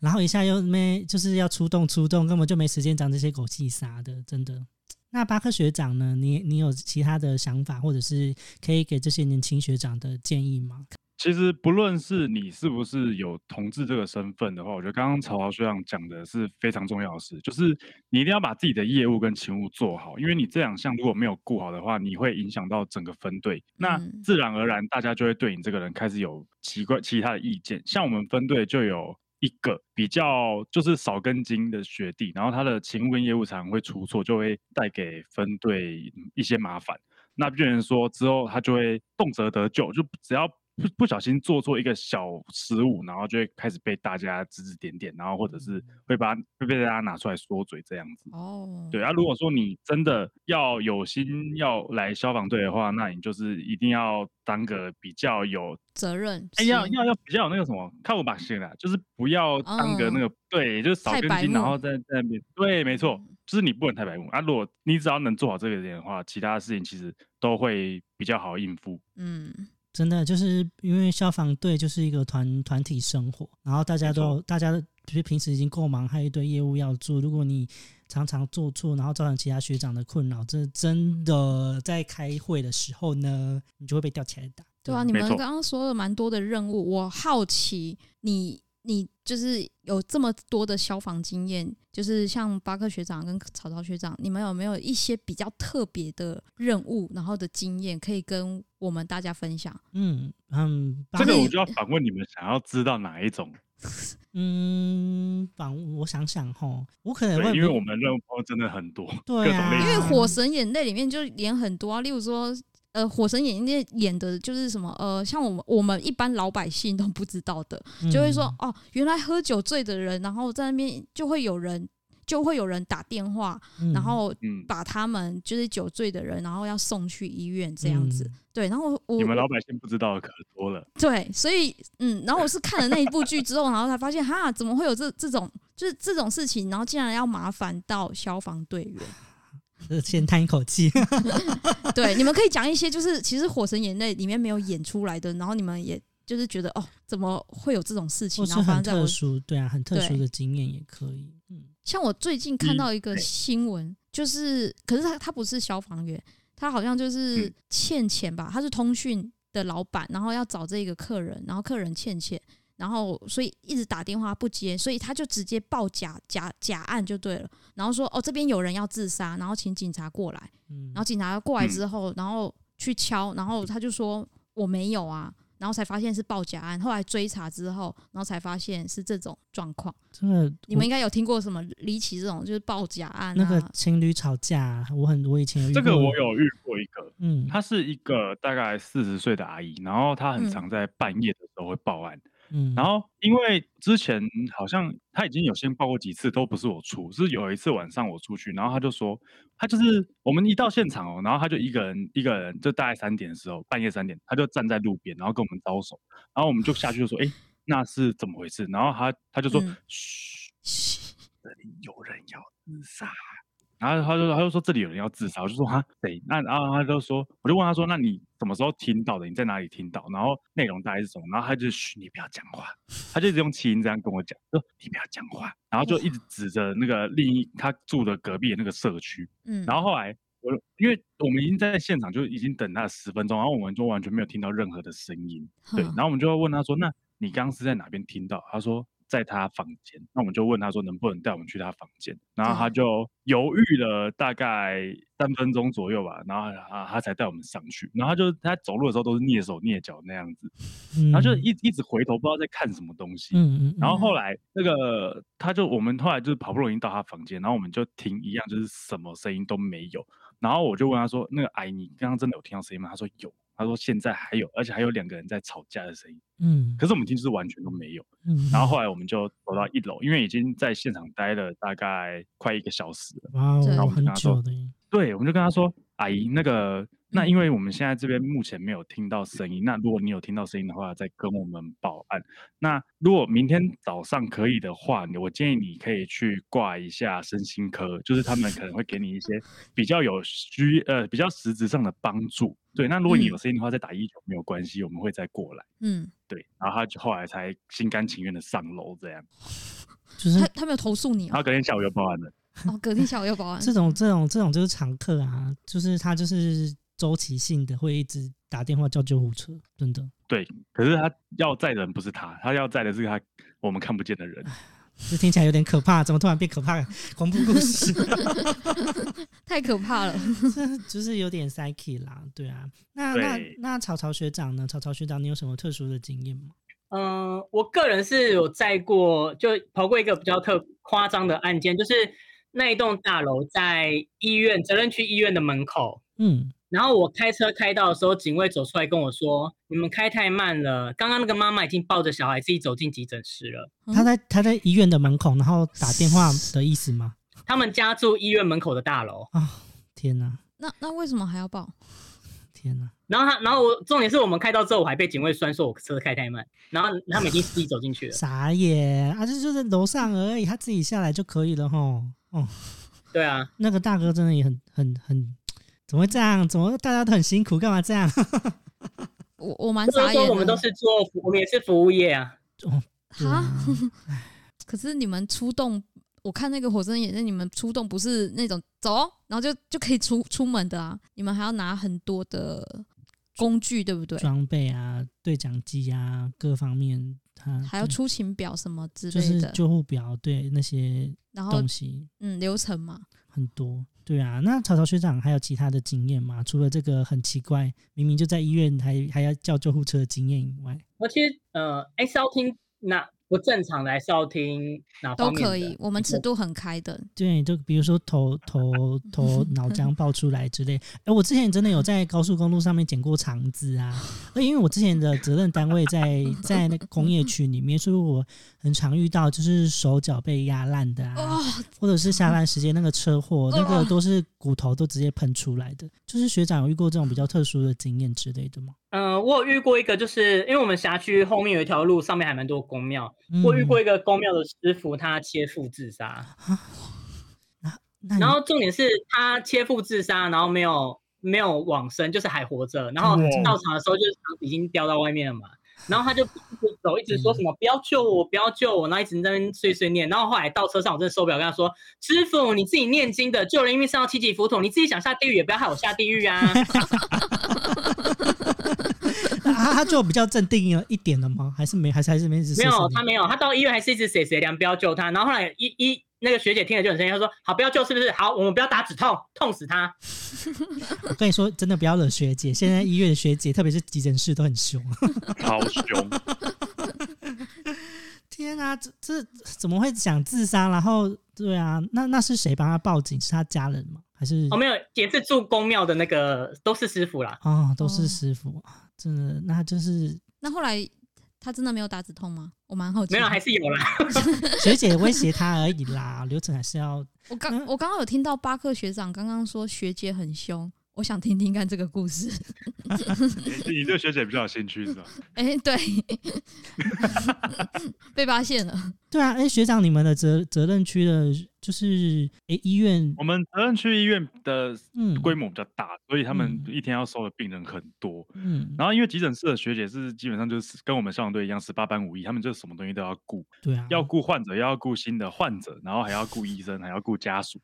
然后一下又没就是要出动出动，根本就没时间讲这些狗屁啥的，真的。那巴克学长呢？你你有其他的想法，或者是可以给这些年轻学长的建议吗？其实不论是你是不是有同志这个身份的话，我觉得刚刚曹豪学长讲的是非常重要的事，就是你一定要把自己的业务跟勤务做好，因为你这两项如果没有顾好的话，你会影响到整个分队，那自然而然大家就会对你这个人开始有奇怪其他的意见。像我们分队就有一个比较就是少根筋的学弟，然后他的勤务跟业务常会出错，就会带给分队一些麻烦。那变成说之后他就会动辄得救，就只要。不不小心做错一个小失误，然后就会开始被大家指指点点，然后或者是会把会被大家拿出来说嘴这样子。哦，对啊，如果说你真的要有心要来消防队的话，那你就是一定要当个比较有责任，哎，要要要比较有那个什么，看我把心啦，就是不要当个那个、哦、对，就是少根筋，然后在在那边。对，没错，就是你不能太白目啊。如果你只要能做好这个点的话，其他的事情其实都会比较好应付。嗯。真的就是因为消防队就是一个团团体生活，然后大家都大家就是平时已经够忙，还有一堆业务要做。如果你常常做错，然后造成其他学长的困扰，这真的在开会的时候呢，你就会被吊起来打。对啊，你们刚刚说了蛮多的任务，我好奇你。你就是有这么多的消防经验，就是像巴克学长跟曹操学长，你们有没有一些比较特别的任务，然后的经验可以跟我们大家分享？嗯嗯，这个我就要反问你们，想要知道哪一种？嗯，反我想想哈，我可能会因为我们任务真的很多，对啊，因为火神眼泪里面就演很多啊，例如说。呃，火神演那演的就是什么？呃，像我们我们一般老百姓都不知道的，就会说哦，原来喝酒醉的人，然后在那边就会有人就会有人打电话，然后把他们就是酒醉的人，然后要送去医院这样子。对，然后我你们老百姓不知道的可多了。对，所以嗯，然后我是看了那一部剧之后，然后才发现哈，怎么会有这这种就是这种事情，然后竟然要麻烦到消防队员。先叹一口气。对，你们可以讲一些，就是其实《火神眼泪》里面没有演出来的，然后你们也就是觉得哦，怎么会有这种事情？然后很特殊，对啊，很特殊的经验也可以。嗯，像我最近看到一个新闻，就是可是他他不是消防员，他好像就是欠钱吧？他是通讯的老板，然后要找这个客人，然后客人欠钱，然后所以一直打电话不接，所以他就直接报假假假案就对了，然后说哦这边有人要自杀，然后请警察过来，然后警察过来之后，然后去敲，然后他就说我没有啊。然后才发现是报假案，后来追查之后，然后才发现是这种状况。真的，你们应该有听过什么离奇这种，就是报假案、啊。那个情侣吵架，我很我以前有遇过。这个我有遇过一个，嗯，她是一个大概四十岁的阿姨，然后她很常在半夜的时候会报案。嗯嗯，然后因为之前好像他已经有先报过几次，都不是我出，是有一次晚上我出去，然后他就说，他就是我们一到现场哦，然后他就一个人一个人，就大概三点的时候，半夜三点，他就站在路边，然后跟我们招手，然后我们就下去就说，哎，那是怎么回事？然后他他就说，嘘，这里有人要自杀。然后他就他就说这里有人要自杀，我就说哈谁？那然后他就说，我就问他说，那你什么时候听到的？你在哪里听到？然后内容大概是什么？然后他就嘘，你不要讲话，他就一直用气音这样跟我讲，说你不要讲话，然后就一直指着那个另一他住的隔壁的那个社区。嗯，然后后来我因为我们已经在现场就已经等他十分钟，然后我们就完全没有听到任何的声音。对，然后我们就问他说，那你刚刚是在哪边听到？他说。在他房间，那我们就问他说能不能带我们去他房间，然后他就犹豫了大概三分钟左右吧，然后啊他才带我们上去，然后他就他走路的时候都是蹑手蹑脚那样子，然后就一一直回头不知道在看什么东西，嗯，然后后来那个他就我们后来就是好不容易到他房间，然后我们就听一样就是什么声音都没有，然后我就问他说那个阿姨你刚刚真的有听到声音吗？他说有。他说：“现在还有，而且还有两个人在吵架的声音。嗯，可是我们听就是完全都没有。嗯，然后后来我们就走到一楼，因为已经在现场待了大概快一个小时了。哇，然后我们就跟他说，对，我们就跟他说，阿姨，那个。”那因为我们现在这边目前没有听到声音，那如果你有听到声音的话，再跟我们报案。那如果明天早上可以的话，我建议你可以去挂一下身心科，就是他们可能会给你一些比较有需呃比较实质上的帮助。对，那如果你有声音的话，再打一九没有关系，我们会再过来。嗯，对，然后他就后来才心甘情愿的上楼这样。就是他他没有投诉你，然后隔天下午又报案了。哦，隔天下午又报案。这种这种这种就是常客啊，就是他就是。周期性的会一直打电话叫救护车，真的。对，可是他要载的人不是他，他要载的是他我们看不见的人。这听起来有点可怕，怎么突然变可怕了？恐怖故事，太可怕了，就是有点 psyche 啦。对啊，那那那曹曹学长呢？曹曹学长，你有什么特殊的经验吗？嗯、呃，我个人是有载过，就跑过一个比较特夸张的案件，就是那一栋大楼在医院责任区医院的门口。嗯。然后我开车开到的时候，警卫走出来跟我说：“你们开太慢了，刚刚那个妈妈已经抱着小孩自己走进急诊室了。”他在他在医院的门口，然后打电话的意思吗？他们家住医院门口的大楼啊！天哪！那那为什么还要报？天哪！然后他，然后我重点是我们开到之后，我还被警卫酸说我车开太慢。然后他们已经自己走进去了。傻眼啊！这就，就是楼上而已，他自己下来就可以了吼。哦，对啊，那个大哥真的也很很很。怎么会这样？怎么大家都很辛苦，干嘛这样？我我蛮傻眼的。说我们都是做，我们也是服务业啊。哦，哈。可是你们出动，我看那个火神眼泪，你们出动不是那种走，然后就就可以出出门的啊。你们还要拿很多的工具，对不对？装备啊，对讲机啊，各方面，他还要出勤表什么之类的，就是救护表，对那些东西，嗯，流程嘛，很多。对啊，那曹操学长还有其他的经验吗？除了这个很奇怪，明明就在医院还还要叫救护车的经验以外，我其实呃，，XO 听那。不正常的还是要听哪方面的？都可以，我们尺度很开的。对，就比如说头头 头脑浆爆出来之类。哎，我之前真的有在高速公路上面捡过肠子啊！那，因为我之前的责任单位在 在那个工业区里面，所以我很常遇到就是手脚被压烂的啊，或者是下班时间那个车祸，那个都是骨头都直接喷出来的。就是学长有遇过这种比较特殊的经验之类的吗？嗯、呃，我有遇过一个，就是因为我们辖区后面有一条路，上面还蛮多宫庙。嗯、我遇过一个宫庙的师傅，他切腹自杀。然后重点是他切腹自杀，然后没有没有往生，就是还活着。然后到场的时候，就是已经掉到外面了嘛。然后他就一直走，一直说什么“不要救我，不要救我”，然后一直在那边碎碎念。然后后来到车上，我真的受不了，跟他说：“师傅，你自己念经的，救人一命胜造七级浮屠，你自己想下地狱，也不要害我下地狱啊。”他他就比较镇定了一点了吗？还是没？还是还是没？没有，他没有，他到医院还是一直谁谁凉，不要救他。然后后来一一那个学姐听了就很生气，她说：“好，不要救，是不是？好，我们不要打止痛，痛死他。”我跟你说，真的不要惹学姐。现在医院的学姐，特别是急诊室都很凶，好凶。天啊，这这怎么会想自杀？然后对啊，那那是谁帮他报警？是他家人吗？还是哦，没有，也是住公庙的那个，都是师傅啦。哦，都是师傅，哦、真的，那就是那后来他真的没有打止痛吗？我蛮好奇。没有，还是有啦。学姐威胁他而已啦，流程还是要。我刚我刚刚有听到巴克学长刚刚说学姐很凶。我想听听看这个故事。你你对学姐比较有兴趣是吧？哎、欸，对，被发现了。对啊，哎、欸，学长，你们的责责任区的，就是哎、欸、医院，我们责任区医院的规模比较大，嗯、所以他们一天要收的病人很多。嗯，然后因为急诊室的学姐是基本上就是跟我们消防队一样，十八般武艺，他们就什么东西都要顾。对啊，要顾患者，要顾新的患者，然后还要顾医生，还要顾家属。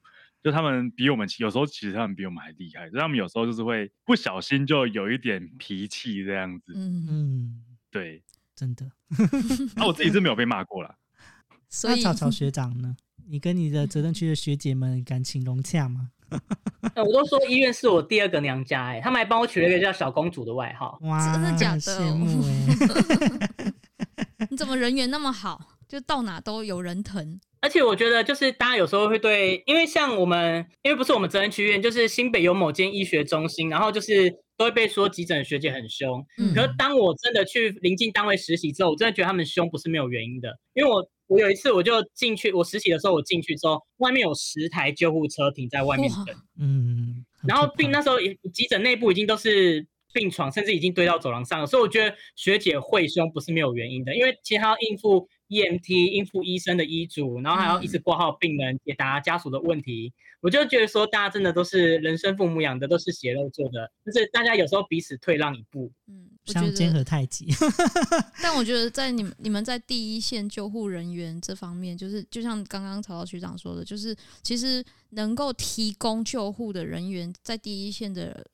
就他们比我们，有时候其实他们比我们还厉害，就他们有时候就是会不小心就有一点脾气这样子。嗯嗯，对，真的。那、啊、我自己是没有被骂过啦。所以，草草学长呢？你跟你的责任区的学姐们感情融洽吗？我都说医院是我第二个娘家，哎，他们还帮我取了一个叫小公主的外号。哇，真的假的？你怎么人缘那么好？就到哪都有人疼。而且我觉得，就是大家有时候会对，因为像我们，因为不是我们责任区医院，就是新北有某间医学中心，然后就是都会被说急诊学姐很凶。嗯。可是当我真的去临近单位实习之后，我真的觉得他们凶不是没有原因的。因为我我有一次我就进去，我实习的时候我进去之后，外面有十台救护车停在外面等。嗯。然后病那时候急诊内部已经都是病床，甚至已经堆到走廊上了，所以我觉得学姐会凶不是没有原因的，因为其实她要应付。EMT 应付医生的医嘱，然后还要一直挂号病人，解答家属的问题。嗯、我就觉得说，大家真的都是人生父母养的，都是血肉做的，就是大家有时候彼此退让一步。嗯，相煎何太急。但我觉得在你们你们在第一线救护人员这方面，就是就像刚刚曹曹局长说的，就是其实能够提供救护的人员在第一线的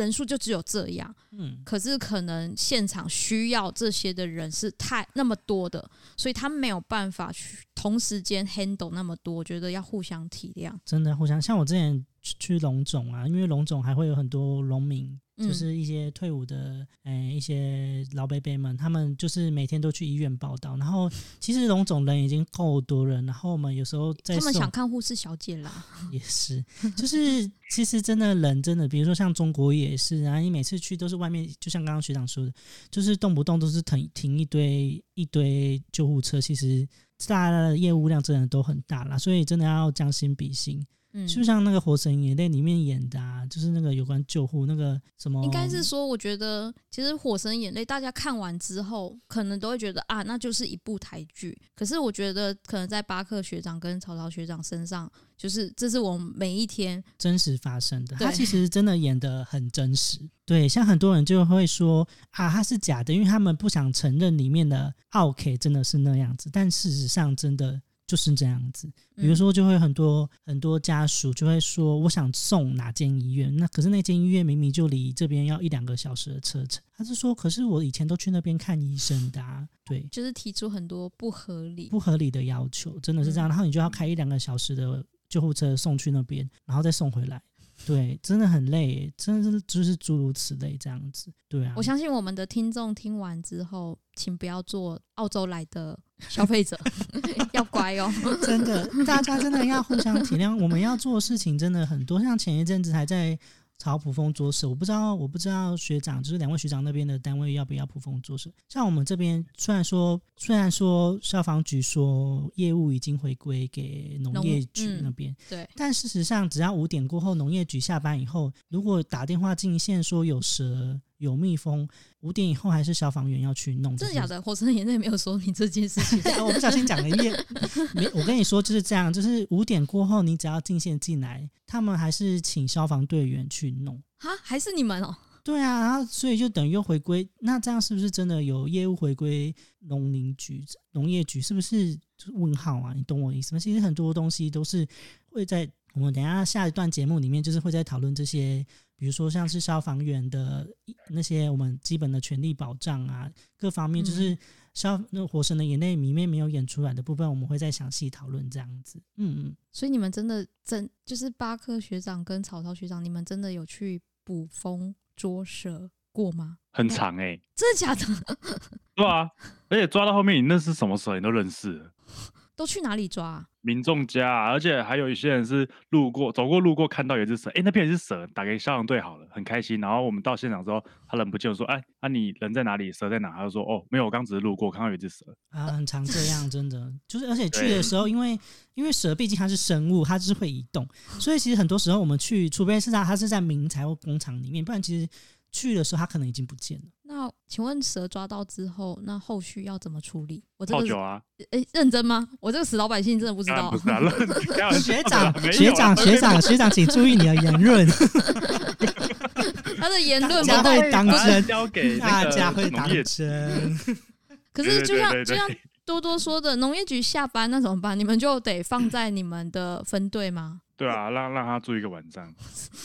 人数就只有这样。嗯，可是可能现场需要这些的人是太那么多的。所以他没有办法去同时间 handle 那么多，我觉得要互相体谅。真的互相，像我之前去龙总啊，因为龙总还会有很多农民。就是一些退伍的，哎、欸，一些老伯伯们，他们就是每天都去医院报道。然后其实龙总人已经够多人，然后我们有时候在他们想看护士小姐啦，也是，就是其实真的人真的，比如说像中国也也是啊，你每次去都是外面，就像刚刚学长说的，就是动不动都是停停一堆一堆救护车，其实大家的业务量真的都很大啦，所以真的要将心比心。嗯，就像那个《火神眼泪》里面演的啊，就是那个有关救护那个什么，应该是说，我觉得其实《火神眼泪》大家看完之后，可能都会觉得啊，那就是一部台剧。可是我觉得，可能在巴克学长跟曹操学长身上，就是这是我们每一天真实发生的。他其实真的演的很真实。对，像很多人就会说啊，他是假的，因为他们不想承认里面的奥 K 真的是那样子。但事实上，真的。就是这样子，比如说就会很多、嗯、很多家属就会说，我想送哪间医院，那可是那间医院明明就离这边要一两个小时的车程，他是说，可是我以前都去那边看医生的、啊，对，就是提出很多不合理、不合理的要求，真的是这样，然后你就要开一两个小时的救护车送去那边，然后再送回来。对，真的很累，真的是就是诸如此类这样子。对啊，我相信我们的听众听完之后，请不要做澳洲来的消费者，要乖哦。真的，大家真的要互相体谅。我们要做的事情真的很多，像前一阵子还在。朝普丰做事，我不知道，我不知道学长就是两位学长那边的单位要不要普丰做事。像我们这边，虽然说虽然说消防局说业务已经回归给农业局那边，嗯，对，但事实上只要五点过后，农业局下班以后，如果打电话进线说有蛇。有蜜蜂，五点以后还是消防员要去弄。真的假的？火神眼泪没有说明这件事情。我不小心讲了一遍。没，我跟你说就是这样，就是五点过后，你只要进线进来，他们还是请消防队员去弄。哈，还是你们哦？对啊，然后所以就等于又回归。那这样是不是真的有业务回归农林局、农业局？是不是就是问号啊？你懂我意思吗？其实很多东西都是会在我们等一下下一段节目里面，就是会在讨论这些。比如说像是消防员的那些我们基本的权利保障啊，各方面就是消那《火神的眼泪》里面没有演出来的部分，我们会再详细讨论这样子。嗯嗯，所以你们真的真就是巴克学长跟曹操学长，你们真的有去捕风捉蛇过吗？很长哎、欸，真的假的？对啊，而且抓到后面，你那是什么蛇，你都认识。都去哪里抓啊？民众家啊，而且还有一些人是路过、走过路过看到有只蛇，哎，那边有只蛇，打给消防队好了，很开心。然后我们到现场之后，他人不见，我说，哎，那、啊、你人在哪里？蛇在哪？他就说，哦，没有，我刚只是路过，看到有一只蛇。啊，很常这样，真的，就是而且去的时候，因为因为蛇毕竟它是生物，它就是会移动，所以其实很多时候我们去，除非是它它是在民宅或工厂里面，不然其实。去的时候，它可能已经不见了。那请问蛇抓到之后，那后续要怎么处理？我这个泡酒啊？诶，认真吗？我这个死老百姓真的不知道。学长，学长，学长，学长，请注意你的言论。他的言论大家会当真，交给大家会当真。可是就像就像多多说的，农业局下班那怎么办？你们就得放在你们的分队吗？对啊，让让他住一个晚上，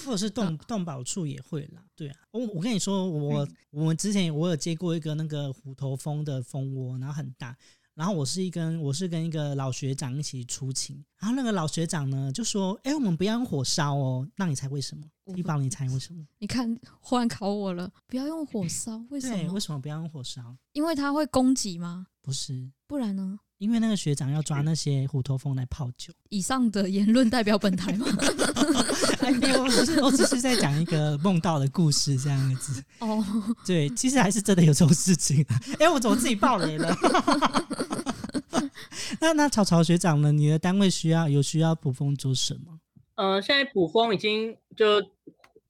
或者是动动保处也会啦。对啊，我我跟你说，我我们之前我有接过一个那个虎头蜂的蜂窝，然后很大，然后我是一跟我是跟一个老学长一起出勤，然后那个老学长呢就说：“哎，我们不要用火烧哦。”那你猜为什么？一宝，你猜为什么？你看，忽然考我了，不要用火烧，为什么？为什么不要用火烧？因为它会攻击吗？不是，不然呢？因为那个学长要抓那些虎头蜂来泡酒。以上的言论代表本台吗？没有，我只我只是在讲一个梦到的故事这样子。哦，对，其实还是真的有这种事情。哎，我怎么自己爆雷了？那那草草学长呢？你的单位需要有需要捕风捉蛇吗？呃，现在捕风已经就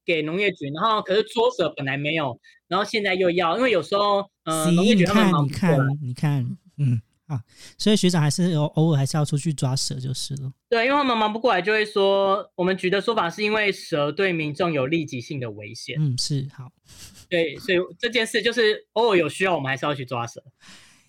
给农业局，然后可是捉蛇本来没有，然后现在又要，因为有时候呃，农业局他们忙不过来。你看，你看，嗯。啊，所以学长还是有偶尔还是要出去抓蛇就是了。对，因为他们忙不过来，就会说我们局的说法是因为蛇对民众有立即性的危险。嗯，是好。对，所以这件事就是偶尔有需要，我们还是要去抓蛇。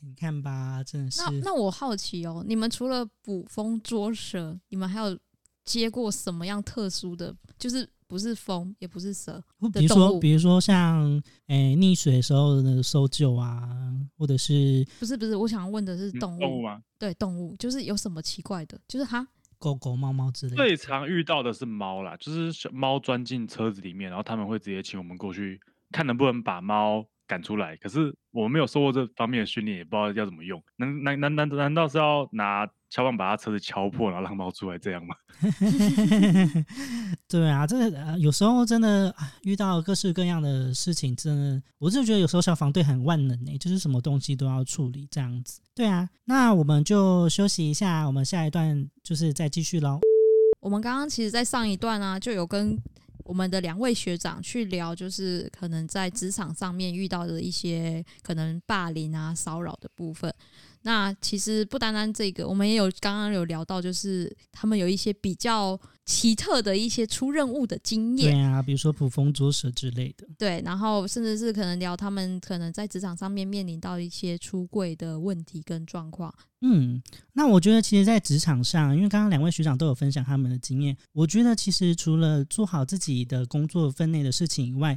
你看吧，真的是。那那我好奇哦，你们除了捕风捉蛇，你们还有接过什么样特殊的？就是。不是风，也不是蛇。比如说，比如说像诶、欸、溺水的时候的搜救啊，或者是不是不是？我想问的是动物，嗯、动物吗？对，动物就是有什么奇怪的？就是哈，狗狗、猫猫之类的。最常遇到的是猫啦，就是猫钻进车子里面，然后他们会直接请我们过去看能不能把猫赶出来。可是我们没有受过这方面的训练，也不知道要怎么用。难难难难难道是要拿？敲棒把他车子敲破，然后让猫出来，这样吗？对啊，这个、呃、有时候真的遇到各式各样的事情，真的，我就觉得有时候消防队很万能诶，就是什么东西都要处理这样子。对啊，那我们就休息一下，我们下一段就是再继续喽。我们刚刚其实，在上一段啊，就有跟我们的两位学长去聊，就是可能在职场上面遇到的一些可能霸凌啊、骚扰的部分。那其实不单单这个，我们也有刚刚有聊到，就是他们有一些比较奇特的一些出任务的经验。对啊，比如说捕风捉蛇之类的。对，然后甚至是可能聊他们可能在职场上面面临到一些出柜的问题跟状况。嗯，那我觉得其实，在职场上，因为刚刚两位学长都有分享他们的经验，我觉得其实除了做好自己的工作分内的事情以外，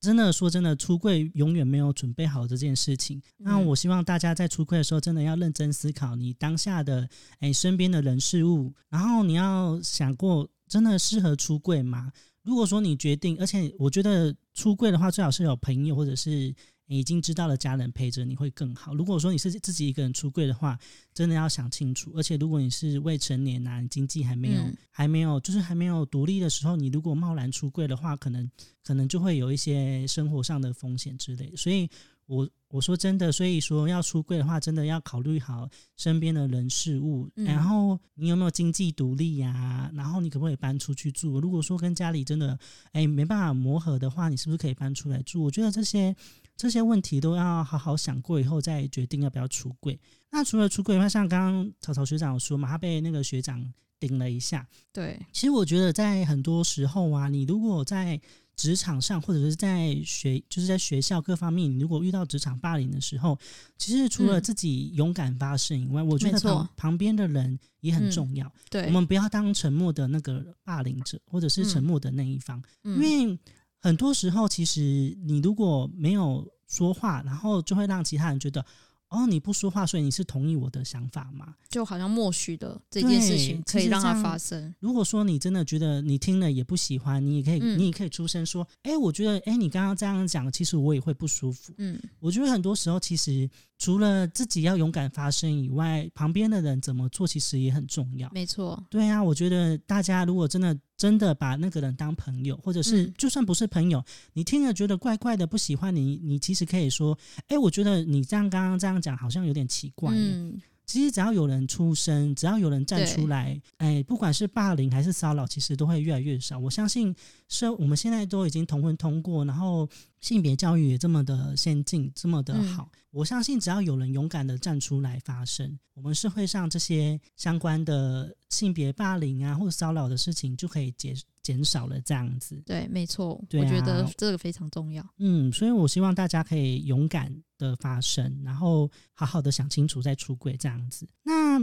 真的说真的，出柜永远没有准备好这件事情。那我希望大家在出柜的时候，真的要认真思考你当下的诶身边的人事物，然后你要想过，真的适合出柜吗？如果说你决定，而且我觉得出柜的话，最好是有朋友或者是。已经知道了，家人陪着你会更好。如果说你是自己一个人出柜的话，真的要想清楚。而且如果你是未成年呐、啊，你经济还没有、嗯、还没有，就是还没有独立的时候，你如果贸然出柜的话，可能可能就会有一些生活上的风险之类的。所以我我说真的，所以说要出柜的话，真的要考虑好身边的人事物，嗯、然后你有没有经济独立呀、啊？然后你可不可以搬出去住？如果说跟家里真的哎没办法磨合的话，你是不是可以搬出来住？我觉得这些。这些问题都要好好想过以后再决定要不要出柜。那除了出柜的话，像刚刚草草学长有说嘛，他被那个学长顶了一下。对，其实我觉得在很多时候啊，你如果在职场上或者是在学，就是在学校各方面，你如果遇到职场霸凌的时候，其实除了自己勇敢发声以外，嗯、我觉得旁旁边的人也很重要。对，我们不要当沉默的那个霸凌者，或者是沉默的那一方，嗯、因为。很多时候，其实你如果没有说话，然后就会让其他人觉得。哦，你不说话，所以你是同意我的想法吗？就好像默许的这件事情可以让它发生。如果说你真的觉得你听了也不喜欢，你也可以，嗯、你也可以出声说：“哎，我觉得，哎，你刚刚这样讲，其实我也会不舒服。”嗯，我觉得很多时候，其实除了自己要勇敢发声以外，旁边的人怎么做，其实也很重要。没错，对啊，我觉得大家如果真的。真的把那个人当朋友，或者是就算不是朋友，嗯、你听了觉得怪怪的，不喜欢你，你其实可以说：“哎，我觉得你这样刚刚这样讲好像有点奇怪。”嗯，其实只要有人出声，只要有人站出来，哎，不管是霸凌还是骚扰，其实都会越来越少。我相信，是我们现在都已经同婚通过，然后。性别教育也这么的先进，这么的好，嗯、我相信只要有人勇敢的站出来发声，我们社会上这些相关的性别霸凌啊或者骚扰的事情就可以减减少了。这样子，对，没错，对啊、我觉得这个非常重要。嗯，所以我希望大家可以勇敢的发声，然后好好的想清楚再出柜这样子。那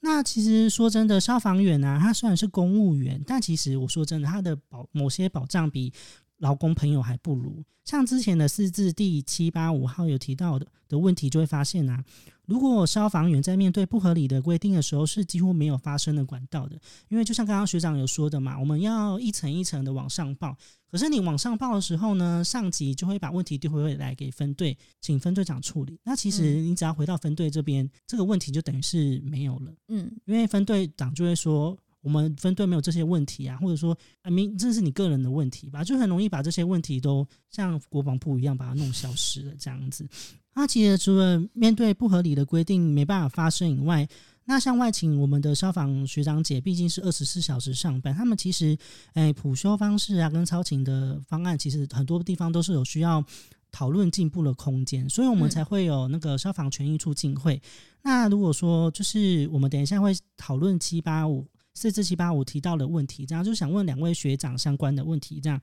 那其实说真的，消防员啊，他虽然是公务员，但其实我说真的，他的保某些保障比。劳工朋友还不如像之前的四字第七八五号有提到的的问题，就会发现啊，如果消防员在面对不合理的规定的时候，是几乎没有发声的管道的。因为就像刚刚学长有说的嘛，我们要一层一层的往上报，可是你往上报的时候呢，上级就会把问题丢回来给分队，请分队长处理。那其实你只要回到分队这边，这个问题就等于是没有了。嗯，因为分队长就会说。我们分队没有这些问题啊，或者说啊，明这是你个人的问题吧，就很容易把这些问题都像国防部一样把它弄消失了这样子。那其实除了面对不合理的规定没办法发生以外，那像外勤我们的消防学长姐毕竟是二十四小时上班，他们其实诶普修方式啊跟超勤的方案，其实很多地方都是有需要讨论进步的空间，所以我们才会有那个消防权益促进会。嗯、那如果说就是我们等一下会讨论七八五。四四七八五提到的问题，这样就想问两位学长相关的问题，这样。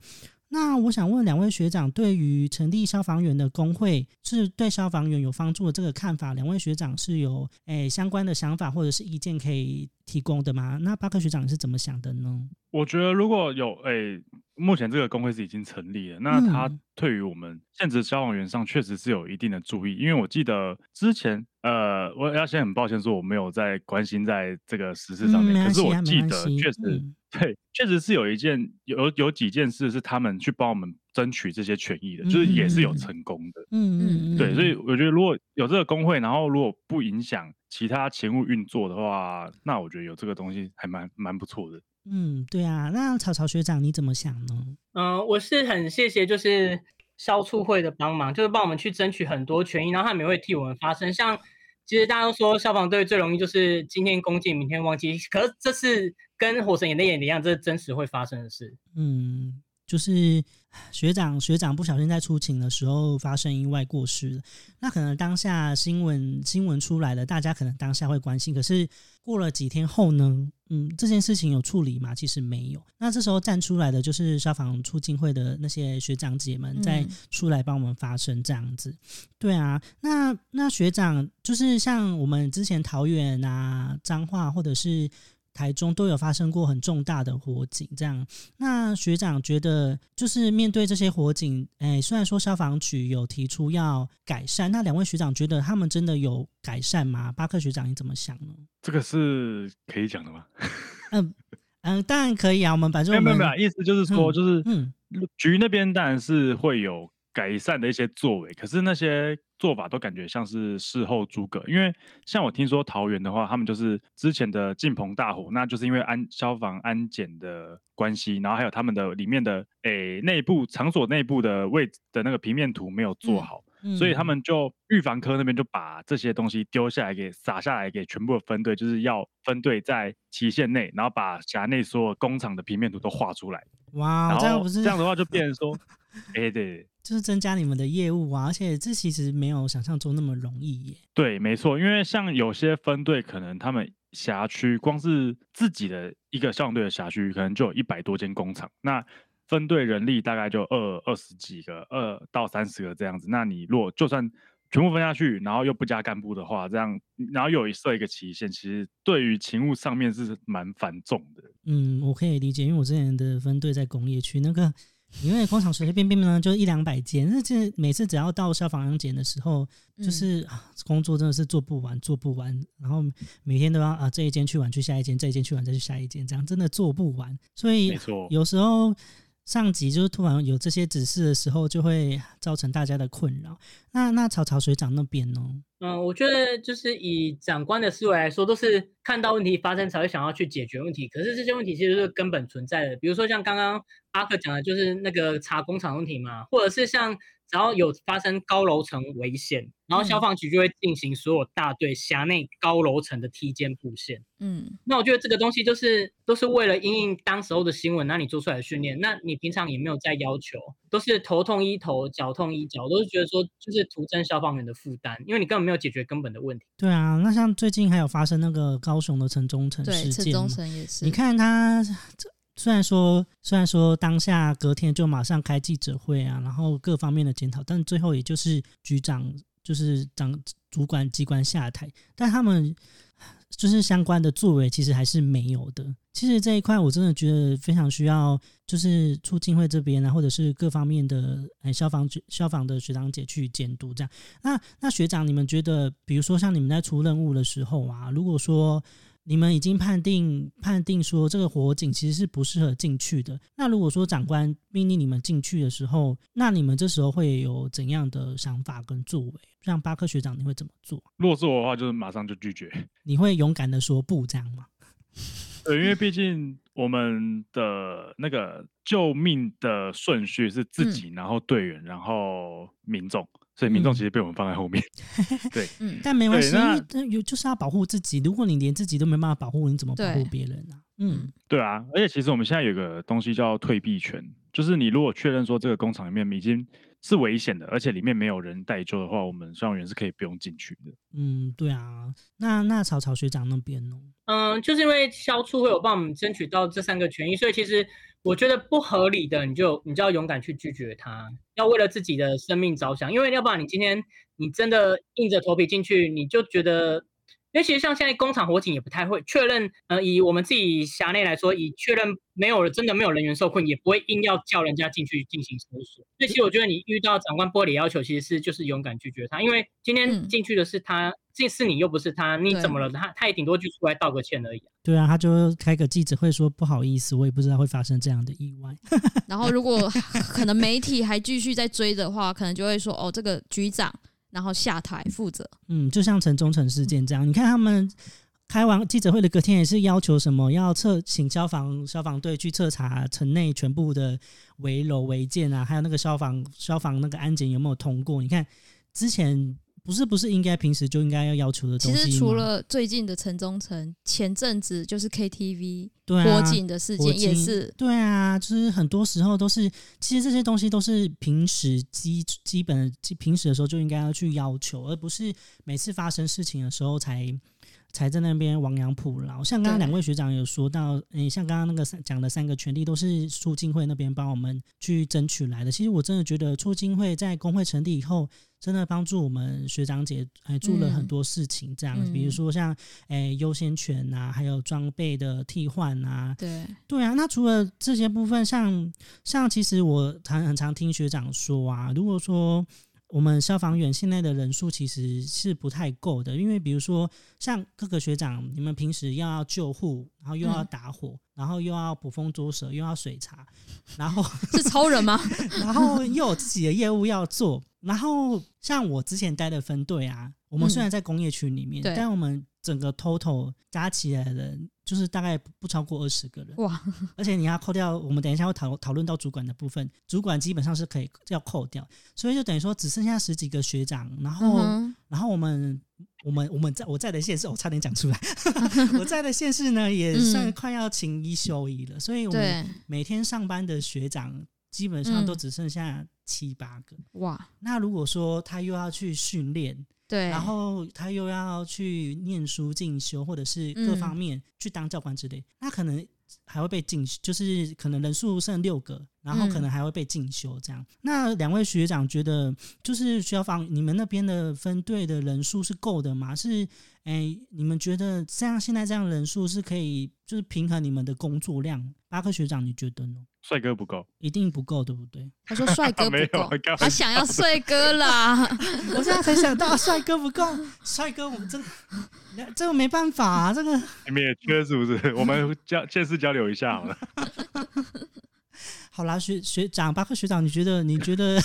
那我想问两位学长，对于成立消防员的工会是对消防员有帮助的这个看法，两位学长是有诶、相关的想法或者是意见可以提供的吗？那巴克学长是怎么想的呢？我觉得如果有诶、目前这个工会是已经成立了，那他对于我们现职消防员上确实是有一定的注意，因为我记得之前呃，我要先很抱歉说我没有在关心在这个时事上面，可是我记得确实。嗯对，确实是有一件有有几件事是他们去帮我们争取这些权益的，就是也是有成功的。嗯嗯嗯。对，所以我觉得如果有这个工会，然后如果不影响其他勤务运作的话，那我觉得有这个东西还蛮蛮不错的。嗯，对啊。那曹曹学长你怎么想呢？嗯、呃，我是很谢谢就是消促会的帮忙，就是帮我们去争取很多权益，然后他们也会替我们发声。像其实大家都说消防队最容易就是今天恭敬，明天忘记，可是这是。跟火神眼泪眼一样，这是真实会发生的事。嗯，就是学长学长不小心在出勤的时候发生意外过世了。那可能当下新闻新闻出来了，大家可能当下会关心。可是过了几天后呢？嗯，这件事情有处理吗？其实没有。那这时候站出来的就是消防促进会的那些学长姐们，在出来帮我们发声，这样子。嗯、对啊，那那学长就是像我们之前桃园啊、彰化或者是。台中都有发生过很重大的火警，这样。那学长觉得，就是面对这些火警，哎，虽然说消防局有提出要改善，那两位学长觉得他们真的有改善吗？巴克学长你怎么想呢？这个是可以讲的吗？嗯嗯，当然可以啊。我们反正没有没有，意思就是说，就是嗯，局那边当然是会有。改善的一些作为，可是那些做法都感觉像是事后诸葛。因为像我听说桃园的话，他们就是之前的进棚大火，那就是因为安消防安检的关系，然后还有他们的里面的诶内部场所内部的位置的那个平面图没有做好，嗯嗯、所以他们就预防科那边就把这些东西丢下来给撒下来给全部的分队，就是要分队在期限内，然后把辖内所有工厂的平面图都画出来。哇，然后这样不是这样的话就变成说，哎对。就是增加你们的业务啊，而且这其实没有想象中那么容易耶。对，没错，因为像有些分队，可能他们辖区光是自己的一个消防队的辖区，可能就有一百多间工厂，那分队人力大概就二二十几个，二到三十个这样子。那你如果就算全部分下去，然后又不加干部的话，这样，然后又有设一个期限，其实对于勤务上面是蛮繁重的。嗯，我可以理解，因为我之前的分队在工业区那个。因为工厂随随便便呢就一两百件，那这每次只要到消防安检的时候，就是、嗯、工作真的是做不完，做不完，然后每天都要啊这一间去完去下一间，这一间去完再去下一间，这样真的做不完。所以有时候上级就是突然有这些指示的时候，就会造成大家的困扰。那那曹曹水长那边呢？嗯，我觉得就是以长官的思维来说，都是看到问题发生才会想要去解决问题。可是这些问题其实是根本存在的，比如说像刚刚阿克讲的，就是那个查工厂问题嘛，或者是像。只要有发生高楼层危险，然后消防局就会进行所有大队辖内高楼层的梯间布线。嗯，那我觉得这个东西就是都是为了因应当时候的新闻，那你做出来的训练，那你平常也没有在要求，都是头痛医头，脚痛医脚，都是觉得说就是徒增消防员的负担，因为你根本没有解决根本的问题。对啊，那像最近还有发生那个高雄的城中城事件，城中城也是，你看他这。虽然说，虽然说当下隔天就马上开记者会啊，然后各方面的检讨，但最后也就是局长就是长主管机关下台，但他们就是相关的作为其实还是没有的。其实这一块我真的觉得非常需要，就是促进会这边啊，或者是各方面的哎消防局消防的学长姐去监督这样。那那学长，你们觉得，比如说像你们在出任务的时候啊，如果说。你们已经判定判定说这个火警其实是不适合进去的。那如果说长官命令你们进去的时候，那你们这时候会有怎样的想法跟作为？像巴克学长，你会怎么做？如果是我的话，就是马上就拒绝。你会勇敢的说不这样吗？对，因为毕竟我们的那个救命的顺序是自己，嗯、然后队员，然后民众。所以民众其实被我们放在后面，嗯、对，嗯，但没关系，因为有就是要保护自己。如果你连自己都没办法保护，你怎么保护别人呢、啊？嗯，对啊，而且其实我们现在有个东西叫退避权，就是你如果确认说这个工厂里面已经是危险的，而且里面没有人待救的话，我们消防员是可以不用进去的。嗯，对啊，那那曹曹学长那边呢？嗯，就是因为消促会有帮我们争取到这三个权益，所以其实。我觉得不合理的，你就你就要勇敢去拒绝他，要为了自己的生命着想，因为要不然你今天你真的硬着头皮进去，你就觉得。因为其实像现在工厂火警也不太会确认，呃，以我们自己辖内来说，以确认没有了真的没有人员受困，也不会硬要叫人家进去进行搜索。所以其实我觉得你遇到长官不合理要求，其实是就是勇敢拒绝他，因为今天进去的是他，是你又不是他，你怎么了？他他也顶多就出来道个歉而已、啊。对啊，他就开个记者会说不好意思，我也不知道会发生这样的意外。然后如果可能媒体还继续在追的话，可能就会说哦，这个局长。然后下台负责，嗯，就像城中城事件这样，你看他们开完记者会的隔天也是要求什么，要测请消防消防队去彻查城内全部的围楼违建啊，还有那个消防消防那个安检有没有通过？你看之前。不是不是应该平时就应该要要求的东西吗？其实除了最近的城中城，前阵子就是 KTV 火警的事件也是。对啊，就是很多时候都是，其实这些东西都是平时基基本的平时的时候就应该要去要求，而不是每次发生事情的时候才才在那边亡羊补牢。像刚刚两位学长有说到，诶、欸，像刚刚那个三讲的三个权利都是促进会那边帮我们去争取来的。其实我真的觉得促进会在工会成立以后。真的帮助我们学长姐还做了很多事情，这样、嗯，比如说像诶优先权呐、啊，还有装备的替换啊，对对啊。那除了这些部分，像像其实我常很常听学长说啊，如果说我们消防员现在的人数其实是不太够的，因为比如说像各个学长，你们平时要救护，然后又要打火，嗯、然后又要捕风捉蛇，又要水查，然后 是超人吗？然后又有自己的业务要做。然后像我之前待的分队啊，我们虽然在工业区里面，嗯、但我们整个 total 加起来的人就是大概不超过二十个人。哇！而且你要扣掉，我们等一下会讨讨论到主管的部分，主管基本上是可以要扣掉，所以就等于说只剩下十几个学长。然后，嗯、然后我们我们我们在我在的县市，我差点讲出来，我在的县市呢也算快要勤一休一了，所以我们每天上班的学长基本上都只剩下。七八个哇！那如果说他又要去训练，对，然后他又要去念书进修，或者是各方面去当教官之类，嗯、那可能还会被进，就是可能人数剩六个，然后可能还会被进修这样。嗯、那两位学长觉得，就是学校方你们那边的分队的人数是够的吗？是，哎，你们觉得这样现在这样人数是可以，就是平衡你们的工作量？巴克学长，你觉得呢？帅哥不够，一定不够，对不对？他说帅哥不 没有够，他想要帅哥啦。我现在才想到帅哥不够，帅哥我们真的这个没办法啊，这个你们也缺是不是？我们交见识交流一下好了。好啦，学学长巴克学长，你觉得？你觉得？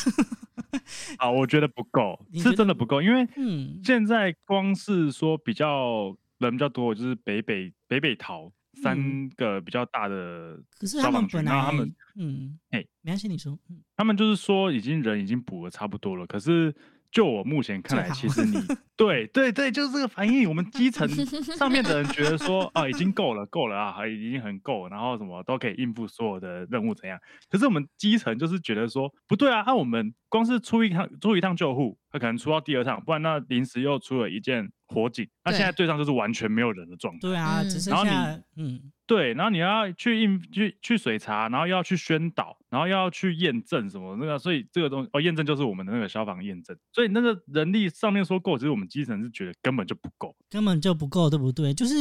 啊，我觉得不够，是真的不够，因为嗯，现在光是说比较人比较多，就是北北北北桃三个比较大的消防局，然后他们嗯，哎、欸，没关系，你说，他们就是说已经人已经补的差不多了，可是。就我目前看来，其实你 对对对，就是这个反应。我们基层 上面的人觉得说啊，已经够了，够了啊，还已经很够，然后什么都可以应付所有的任务怎样？可是我们基层就是觉得说不对啊，那、啊、我们光是出一趟出一趟救护，他可能出到第二趟，不然那临时又出了一件火警，那现在对上就是完全没有人的状态。对啊，只剩下嗯。对，然后你要去应去去水查，然后又要去宣导，然后又要去验证什么那个，所以这个东西哦，验证就是我们的那个消防验证，所以那个人力上面说够，其实我们基层是觉得根本就不够，根本就不够，对不对？就是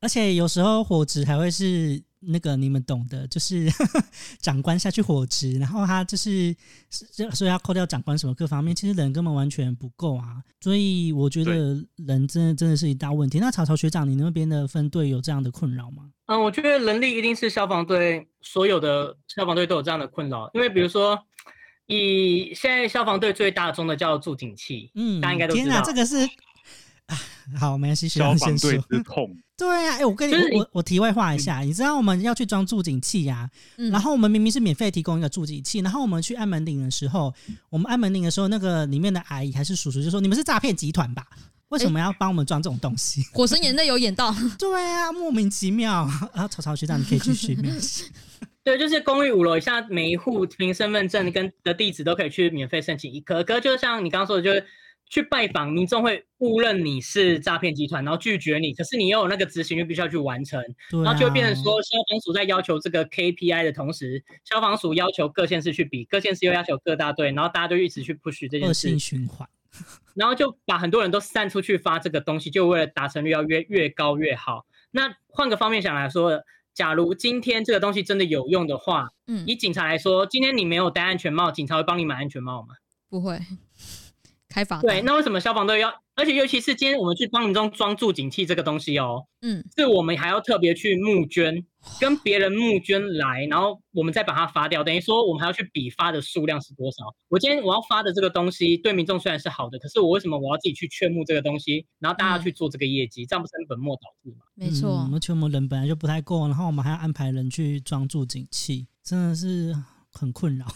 而且有时候火值还会是。那个你们懂的，就是 长官下去火值，然后他就是所以要扣掉长官什么各方面，其实人根本完全不够啊，所以我觉得人真的真的是一大问题。那曹曹学长，你那边的分队有这样的困扰吗？嗯，我觉得人力一定是消防队所有的消防队都有这样的困扰，因为比如说以现在消防队最大宗的叫做助警器，嗯，大家应该都知道。天哪，这个是。好，没关系，消防队之痛。对呀、啊，哎、欸，我跟你，就是、我我题外话一下，嗯、你知道我们要去装助警器呀、啊，嗯、然后我们明明是免费提供一个助警器，然后我们去按门铃的时候，我们按门铃的时候，那个里面的阿姨还是叔叔就说：“你们是诈骗集团吧？为什么要帮我们装这种东西？” 火神眼泪有演到，对啊，莫名其妙。啊，曹曹学长，你可以继续。对，就是公寓五楼以下每一户凭身份证跟的地址都可以去免费申请一颗，可是就像你刚刚说的，就是。去拜访民众会误认你是诈骗集团，然后拒绝你。可是你又有那个执行，就必须要去完成，啊、然后就会变成说，消防署在要求这个 KPI 的同时，消防署要求各县市去比，各县市又要求各大队，然后大家都一直去 push 这件事，恶性循环。然后就把很多人都散出去发这个东西，就为了达成率要越越高越好。那换个方面想来说，假如今天这个东西真的有用的话，嗯，以警察来说，今天你没有戴安全帽，警察会帮你买安全帽吗？不会。开罚对，那为什么消防队要？而且尤其是今天我们去帮民众装助警器这个东西哦，嗯，是我们还要特别去募捐，跟别人募捐来，然后我们再把它发掉，等于说我们还要去比发的数量是多少。我今天我要发的这个东西对民众虽然是好的，可是我为什么我要自己去劝募这个东西，然后大家去做这个业绩，嗯、这样不是很本末倒置吗？没错，我们人本来就不太够，然后我们还要安排人去装助警器，真的是很困扰。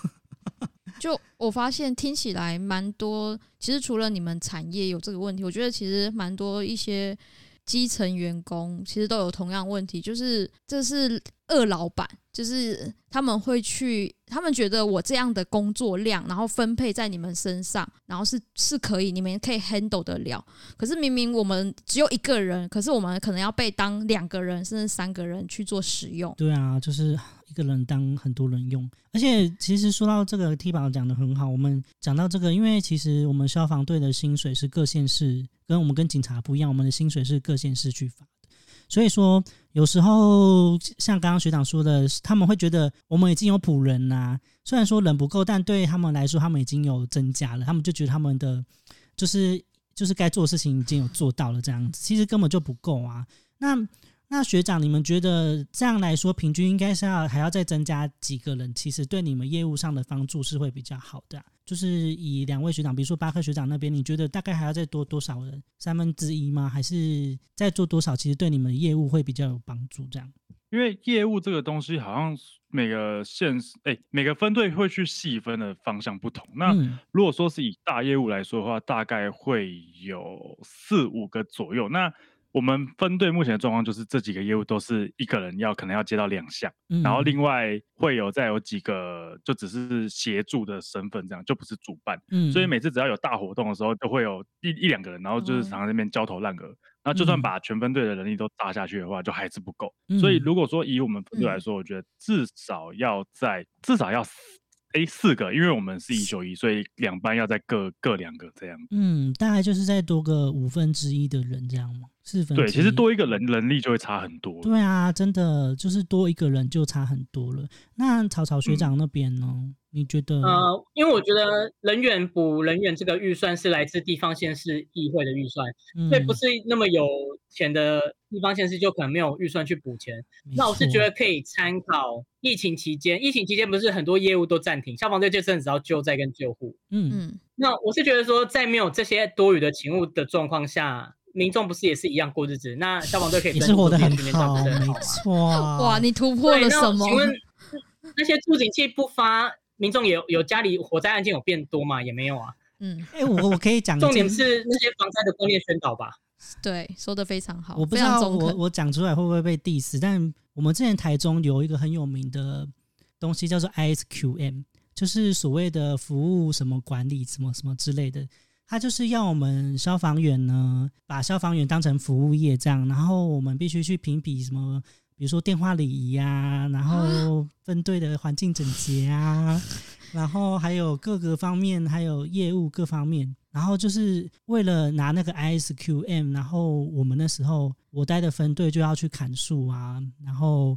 就我发现听起来蛮多，其实除了你们产业有这个问题，我觉得其实蛮多一些基层员工其实都有同样问题，就是这是二老板，就是他们会去，他们觉得我这样的工作量，然后分配在你们身上，然后是是可以，你们可以 handle 得了。可是明明我们只有一个人，可是我们可能要被当两个人甚至三个人去做使用。对啊，就是。一个人当很多人用，而且其实说到这个，T 宝讲的很好。我们讲到这个，因为其实我们消防队的薪水是各县市跟我们跟警察不一样，我们的薪水是各县市去发。所以说，有时候像刚刚学长说的，他们会觉得我们已经有仆人啦。虽然说人不够，但对他们来说，他们已经有增加了。他们就觉得他们的就是就是该做的事情已经有做到了，这样子其实根本就不够啊。那那学长，你们觉得这样来说，平均应该是要还要再增加几个人？其实对你们业务上的帮助是会比较好的啊。就是以两位学长，比如说巴克学长那边，你觉得大概还要再多多少人？三分之一吗？还是再做多少？其实对你们业务会比较有帮助。这样，因为业务这个东西，好像每个县市哎，每个分队会去细分的方向不同。那如果说是以大业务来说的话，大概会有四五个左右。那我们分队目前的状况就是这几个业务都是一个人要可能要接到两项，嗯、然后另外会有再有几个就只是协助的身份，这样就不是主办。嗯、所以每次只要有大活动的时候，就会有一一两个人，然后就是常常在那边焦头烂额。嗯、然后就算把全分队的人力都搭下去的话，就还是不够。嗯、所以如果说以我们分队来说，我觉得至少要在至少要四诶四个，因为我们是一休一，所以两班要再各各两个这样。嗯，大概就是再多个五分之一的人这样吗？四分对，其实多一个人能力就会差很多。对啊，真的就是多一个人就差很多了。那草草学长那边呢？嗯你觉得？呃，因为我觉得人员补人员这个预算是来自地方县市议会的预算，嗯、所以不是那么有钱的地方县市就可能没有预算去补钱。那我是觉得可以参考疫情期间，疫情期间不是很多业务都暂停，消防队就真的只要救灾跟救护。嗯嗯。那我是觉得说，在没有这些多余的勤务的状况下，民众不是也是一样过日子？那消防队可以生活得很好，没错。哇，你突破了什么？请问那些助警器不发？民众有有家里火灾案件有变多吗？也没有啊。嗯，哎、欸，我我可以讲，重点是那些防灾的观念宣导吧。对，说的非常好。我不知道我我讲出来会不会被 diss，但我们之前台中有一个很有名的东西叫做 ISQM，就是所谓的服务什么管理什么什么之类的，它就是要我们消防员呢，把消防员当成服务业这样，然后我们必须去评比什么。比如说电话礼仪啊，然后分队的环境整洁啊，然后还有各个方面，还有业务各方面，然后就是为了拿那个 ISQM，然后我们那时候我带的分队就要去砍树啊，然后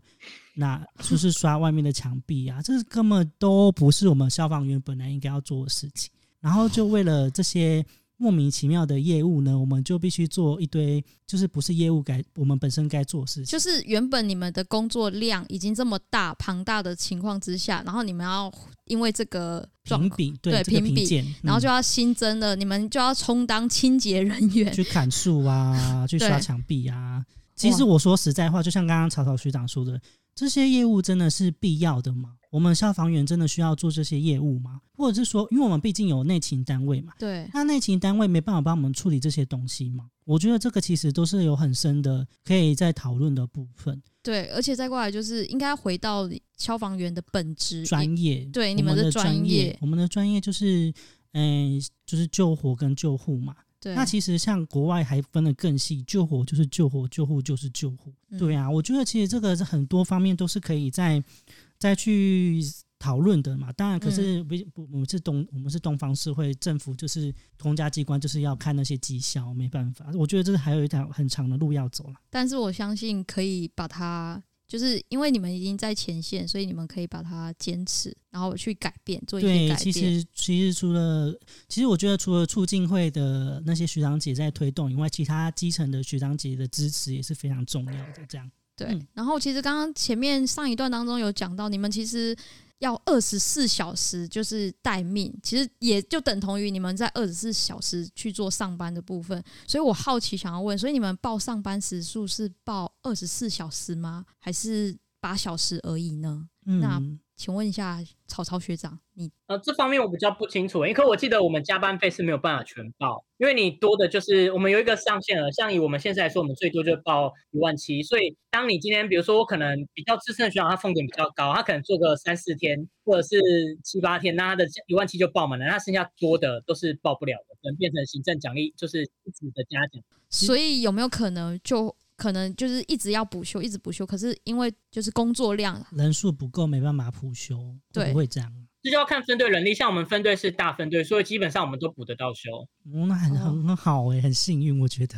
那就是刷外面的墙壁啊，这根本都不是我们消防员本来应该要做的事情，然后就为了这些。莫名其妙的业务呢，我们就必须做一堆，就是不是业务该我们本身该做的事情。就是原本你们的工作量已经这么大庞大的情况之下，然后你们要因为这个评比对评、这个、比，然后就要新增的，嗯、你们就要充当清洁人员，去砍树啊，去刷墙壁啊。其实我说实在话，就像刚刚曹曹学长说的，这些业务真的是必要的吗？我们消防员真的需要做这些业务吗？或者是说，因为我们毕竟有内勤单位嘛，对，那内勤单位没办法帮我们处理这些东西吗？我觉得这个其实都是有很深的可以在讨论的部分。对，而且再过来就是应该回到消防员的本职专业，对，你们的专业，我们的专业就是，嗯、呃，就是救火跟救护嘛。对，那其实像国外还分得更细，救火就是救火，救护就是救护。嗯、对啊，我觉得其实这个是很多方面都是可以在。再去讨论的嘛，当然，可是不不，我们是东，我们是东方社会，政府就是公家机关，就是要看那些绩效，没办法。我觉得这是还有一条很长的路要走了。但是我相信可以把它，就是因为你们已经在前线，所以你们可以把它坚持，然后去改变，做一些改变。对，其实其实除了，其实我觉得除了促进会的那些学长姐在推动以外，其他基层的学长姐的支持也是非常重要的。这样。对，然后其实刚刚前面上一段当中有讲到，你们其实要二十四小时就是待命，其实也就等同于你们在二十四小时去做上班的部分。所以我好奇想要问，所以你们报上班时数是报二十四小时吗？还是八小时而已呢？嗯、那请问一下曹操学长，你呃这方面我比较不清楚，因为我记得我们加班费是没有办法全报，因为你多的就是我们有一个上限额，像以我们现在来说，我们最多就报一万七，所以当你今天比如说我可能比较资深的学长，他风险比较高，他可能做个三四天或者是七八天，那他的一万七就报满了，那剩下多的都是报不了的，可能变成行政奖励，就是一直的嘉奖。所以有没有可能就？可能就是一直要补休，一直补休，可是因为就是工作量人数不够，没办法补休，对，不会这样。这就要看分队人力，像我们分队是大分队，所以基本上我们都补得到休。哦，那很很很好哎、欸，很幸运，我觉得。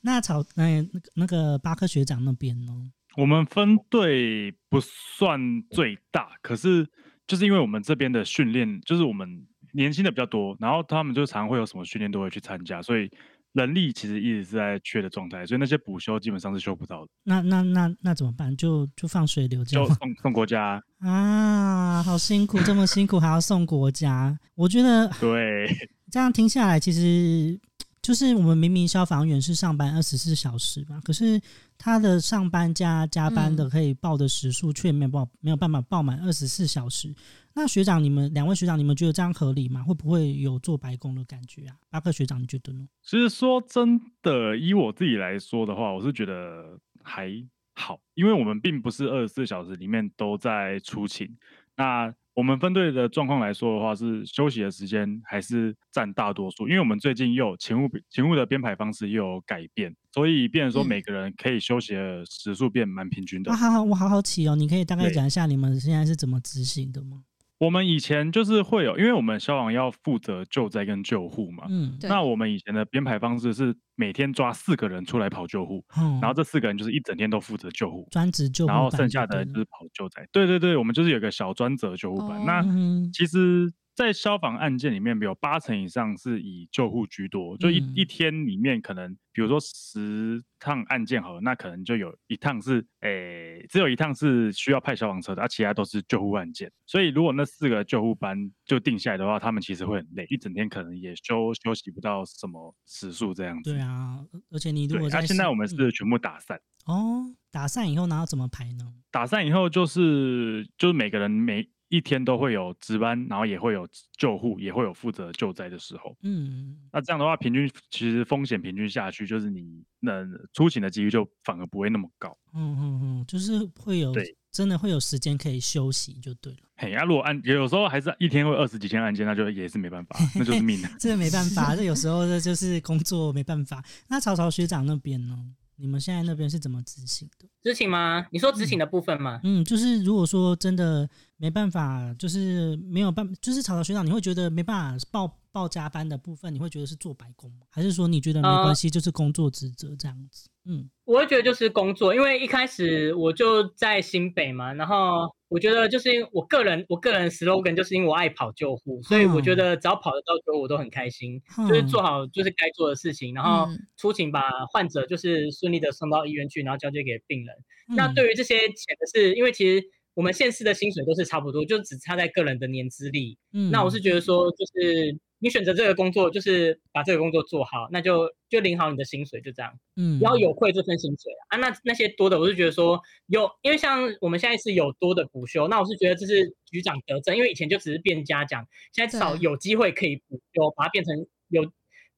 那曹那那个那个巴克学长那边呢？我们分队不算最大，可是就是因为我们这边的训练，就是我们年轻的比较多，然后他们就常会有什么训练都会去参加，所以。人力其实一直是在缺的状态，所以那些补修基本上是修不到的。那那那那怎么办？就就放水流就送送国家 啊！好辛苦，这么辛苦还要送国家，我觉得对。这样听下来，其实就是我们明明消防员是上班二十四小时嘛，可是他的上班加加班的可以报的时数却没有报，没有办法报满二十四小时。那学长，你们两位学长，你们觉得这样合理吗？会不会有做白工的感觉啊？巴克学长，你觉得呢？其实说真的，以我自己来说的话，我是觉得还好，因为我们并不是二十四小时里面都在出勤。那我们分队的状况来说的话，是休息的时间还是占大多数，因为我们最近又有勤务勤务的编排方式又有改变，所以变成说每个人可以休息的时数变蛮平均的。嗯。好好，我好好奇哦，你可以大概讲一下你们现在是怎么执行的吗？我们以前就是会有，因为我们消防要负责救灾跟救护嘛。嗯，对那我们以前的编排方式是每天抓四个人出来跑救护，嗯然后这四个人就是一整天都负责救护，专职救护然后剩下的就是跑救灾。对对对，我们就是有个小专责救护班。哦那嗯其实，在消防案件里面，有八成以上是以救护居多。就一、嗯一天里面，可能比如说十趟案件好了，那可能就有一趟是，诶，只有一趟是需要派消防车的，而、啊、其他都是救护案件。所以，如果那四个救护班就定下来的话，他们其实会很累，一整天可能也休休息不到什么时数这样子。对啊，而且你如果在现在我们嗯是全部打散。哦，打散以后，然后怎么排呢？打散以后就是就是每个人每一天都会有值班，然后也会有救护，也会有负责救灾的时候。嗯，那这样的话，平均其实风险平均下去，就是你能出勤的几率就反而不会那么高。嗯嗯嗯，就是会有对真的会有时间可以休息就对了。嘿，那、啊、如果案有时候还是一天会二十几件案件，那就也是没办法，那就是命了。这没办法，这有时候这就是工作没办法。那曹曹学长那边呢？你们现在那边是怎么执行的？执行吗？你说执行的部分吗？嗯，就是如果说真的没办法，就是没有办，就是曹曹学长，你会觉得没办法报报加班的部分，你会觉得是做白工吗？还是说你觉得没关系，就是工作职责这样子？嗯，我会觉得就是工作，因为一开始我就在新北嘛，然后我觉得就是因为我个人我个人 slogan 就是因为我爱跑救护，所以我觉得只要跑得到救护我都很开心，嗯就是做好就是该做的事情，然后嗯出勤把患者就是顺利的送到医院去，然后交接给病人。嗯那对于这些钱的是，因为其实我们现实的薪水都是差不多，就只差在个人的年资历。嗯那我是觉得说，就是你选择这个工作，就是把这个工作做好，那就就领好你的薪水，就这样。嗯不要有愧这份薪水啊！那那些多的，我是觉得说有，因为像我们现在是有多的补休，那我是觉得这是局长得政，因为以前就只是变嘉奖，现在至少有机会可以补休，把它变成有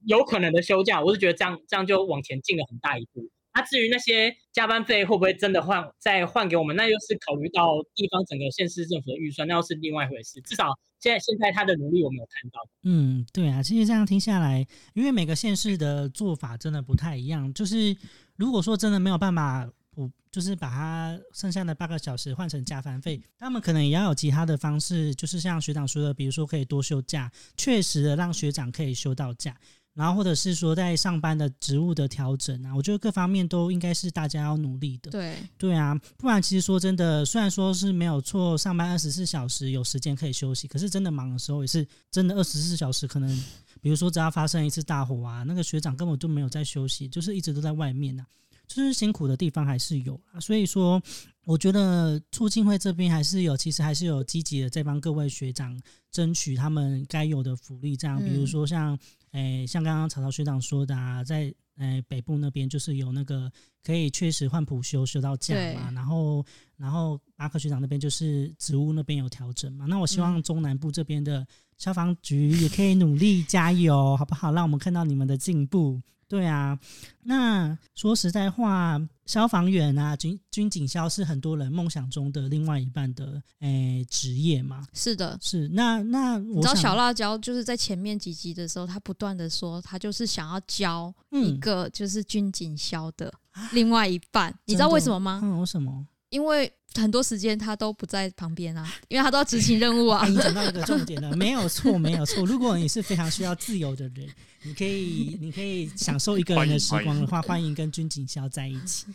有可能的休假，我是觉得这样这样就往前进了很大一步。那、至于那些加班费会不会真的换再换给我们，那又是考虑到地方整个县市政府的预算，那又是另外一回事。至少现在现在他的努力我们有看到。嗯，对啊，其实这样听下来，因为每个县市的做法真的不太一样。就是如果说真的没有办法补，就是把它剩下的八个小时换成加班费，他们可能也要有其他的方式，就是像学长说的，比如说可以多休假，确实的让学长可以休到假。然后或者是说在上班的职务的调整啊，我觉得各方面都应该是大家要努力的。对，对啊，不然其实说真的，虽然说是没有错，上班二十四小时有时间可以休息，可是真的忙的时候也是真的二十四小时，可能比如说只要发生一次大火啊，那个学长根本就没有在休息，就是一直都在外面呐、啊，就是辛苦的地方还是有啊。所以说，我觉得促进会这边还是有，其实还是有积极的在帮各位学长争取他们该有的福利，这样，比如说像。诶，像刚刚曹曹学长说的啊，在诶北部那边就是有那个可以确实换普休休到假嘛，然后然后巴克学长那边就是职务那边有调整嘛，那我希望中南部这边的消防局也可以努力加油，好不好？让我们看到你们的进步。对啊，那说实在话，消防员啊，军军警消是很多人梦想中的另外一半的诶职业嘛。是的，是那那我你知道小辣椒就是在前面几集的时候，他不断的说，他就是想要教一个就是军警消的另外一半，嗯、你知道为什么吗？嗯，为什么？因为很多时间他都不在旁边啊，因为他都要执行任务啊。你讲到一个重点了，没有错，没有错。如果你是非常需要自由的人，你可以，你可以享受一个人的时光的话，欢迎跟军警消在一起。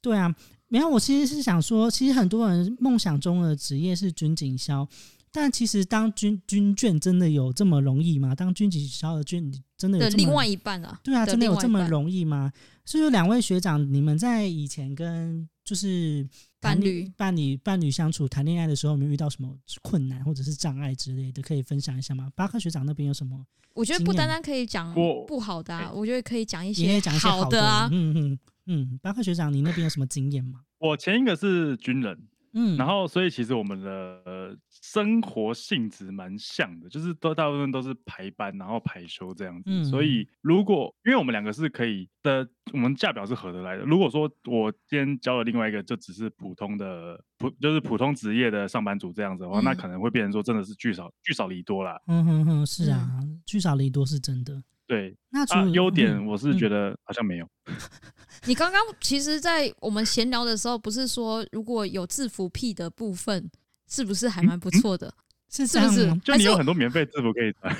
对啊，没有，我其实是想说，其实很多人梦想中的职业是军警消，但其实当军军眷真的有这么容易吗？当军警消的军真的有另外一半啊？对啊，真的有这么容易吗？所以两位学长，你们在以前跟就是伴侣、伴侣、伴侣相处、谈恋爱的时候，有没有遇到什么困难或者是障碍之类的？可以分享一下吗？巴克学长那边有什么？我觉得不单单可以讲不好的、啊，我觉得可以讲一些好的啊。嗯嗯嗯，巴克学长，你那边有什么经验吗？我前一个是军人。嗯，然后所以其实我们的生活性质蛮像的，就是都大部分都是排班，然后排休这样子。嗯、所以如果因为我们两个是可以的，我们价表是合得来的。如果说我今天交了另外一个，就只是普通的普，就是普通职业的上班族这样子的话，嗯、那可能会变成说真的是聚少聚少离多啦。嗯哼哼，是啊，聚少离多是真的。对，那啊，优点我是觉得好像没有。你刚刚其实，在我们闲聊的时候，不是说如果有制服癖的部分，是不是还蛮不错的？是这样吗？就你有很多免费制服可以穿，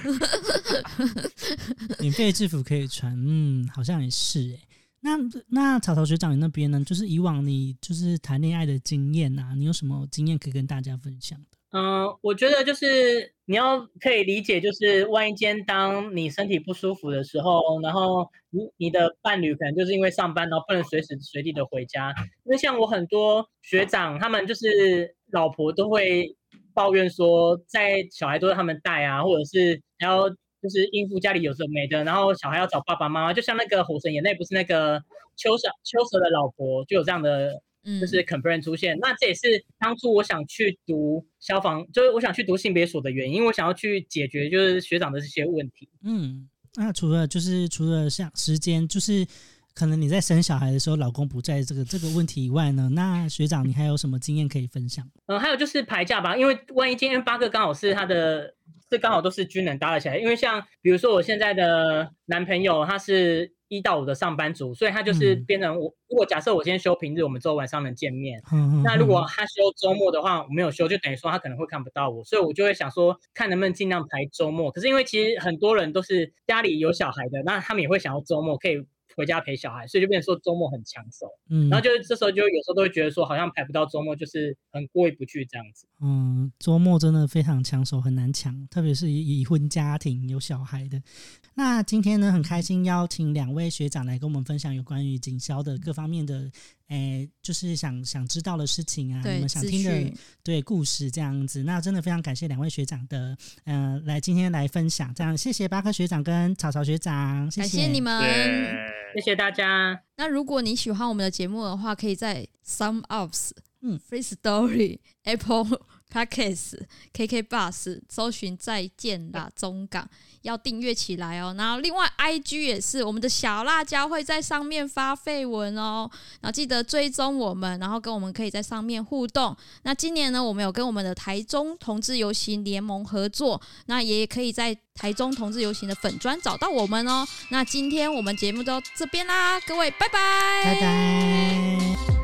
免费制服可以穿，嗯，好像也是哎。那那草草学长你那边呢？就是以往你就是谈恋爱的经验啊，你有什么经验可以跟大家分享的？嗯、我觉得就是你要可以理解，就是万一间当你身体不舒服的时候，然后你你的伴侣可能就是因为上班，然后不能随时随地的回家。因为像我很多学长，他们就是老婆都会抱怨说，在小孩都是他们带啊，或者是还要。就是应付家里有时候没的，然后小孩要找爸爸妈妈，就像那个《火神眼泪》不是那个秋蛇秋蛇的老婆就有这样的，就是 complaint 出现。嗯、那这也是当初我想去读消防，就是我想去读性别所的原因，因为我想要去解决就是学长的这些问题。嗯，那除了就是除了像时间，就是可能你在生小孩的时候老公不在这个这个问题以外呢，那学长你还有什么经验可以分享？嗯，还有就是排假吧，因为万一今天八个刚好是他的。这刚好都是军人搭了起来，因为像比如说我现在的男朋友，他是一到五的上班族，所以他就是变成我。如果假设我今天休平日，我们周晚上能见面。那如果他休周末的话，我没有休，就等于说他可能会看不到我，所以我就会想说，看能不能尽量排周末。可是因为其实很多人都是家里有小孩的，那他们也会想要周末可以。回家陪小孩，所以就变成说周末很抢手，嗯，然后就是这时候就有时候都会觉得说好像排不到周末，就是很过意不去这样子。嗯，周末真的非常抢手，很难抢，特别是已婚家庭有小孩的。那今天呢，很开心邀请两位学长来跟我们分享有关于警消的各方面的。哎，就是想想知道的事情啊，你们想听的对故事这样子，那真的非常感谢两位学长的，嗯、呃，来今天来分享，这样谢谢巴克学长跟草草学长，谢谢，感谢你们，谢谢大家。那如果你喜欢我们的节目的话，可以在 SoundOn 嗯，Firstory Apple。Podcast KK Bus 搜寻再见啦中港，要订阅起来哦。然后另外 IG 也是，我们的小辣椒会在上面发废文哦。然后记得追踪我们，然后跟我们可以在上面互动。那今年呢，我们有跟我们的台中同志游行联盟合作，那也可以在台中同志游行的粉砖找到我们哦。那今天我们节目就到这边啦，各位拜拜，拜拜。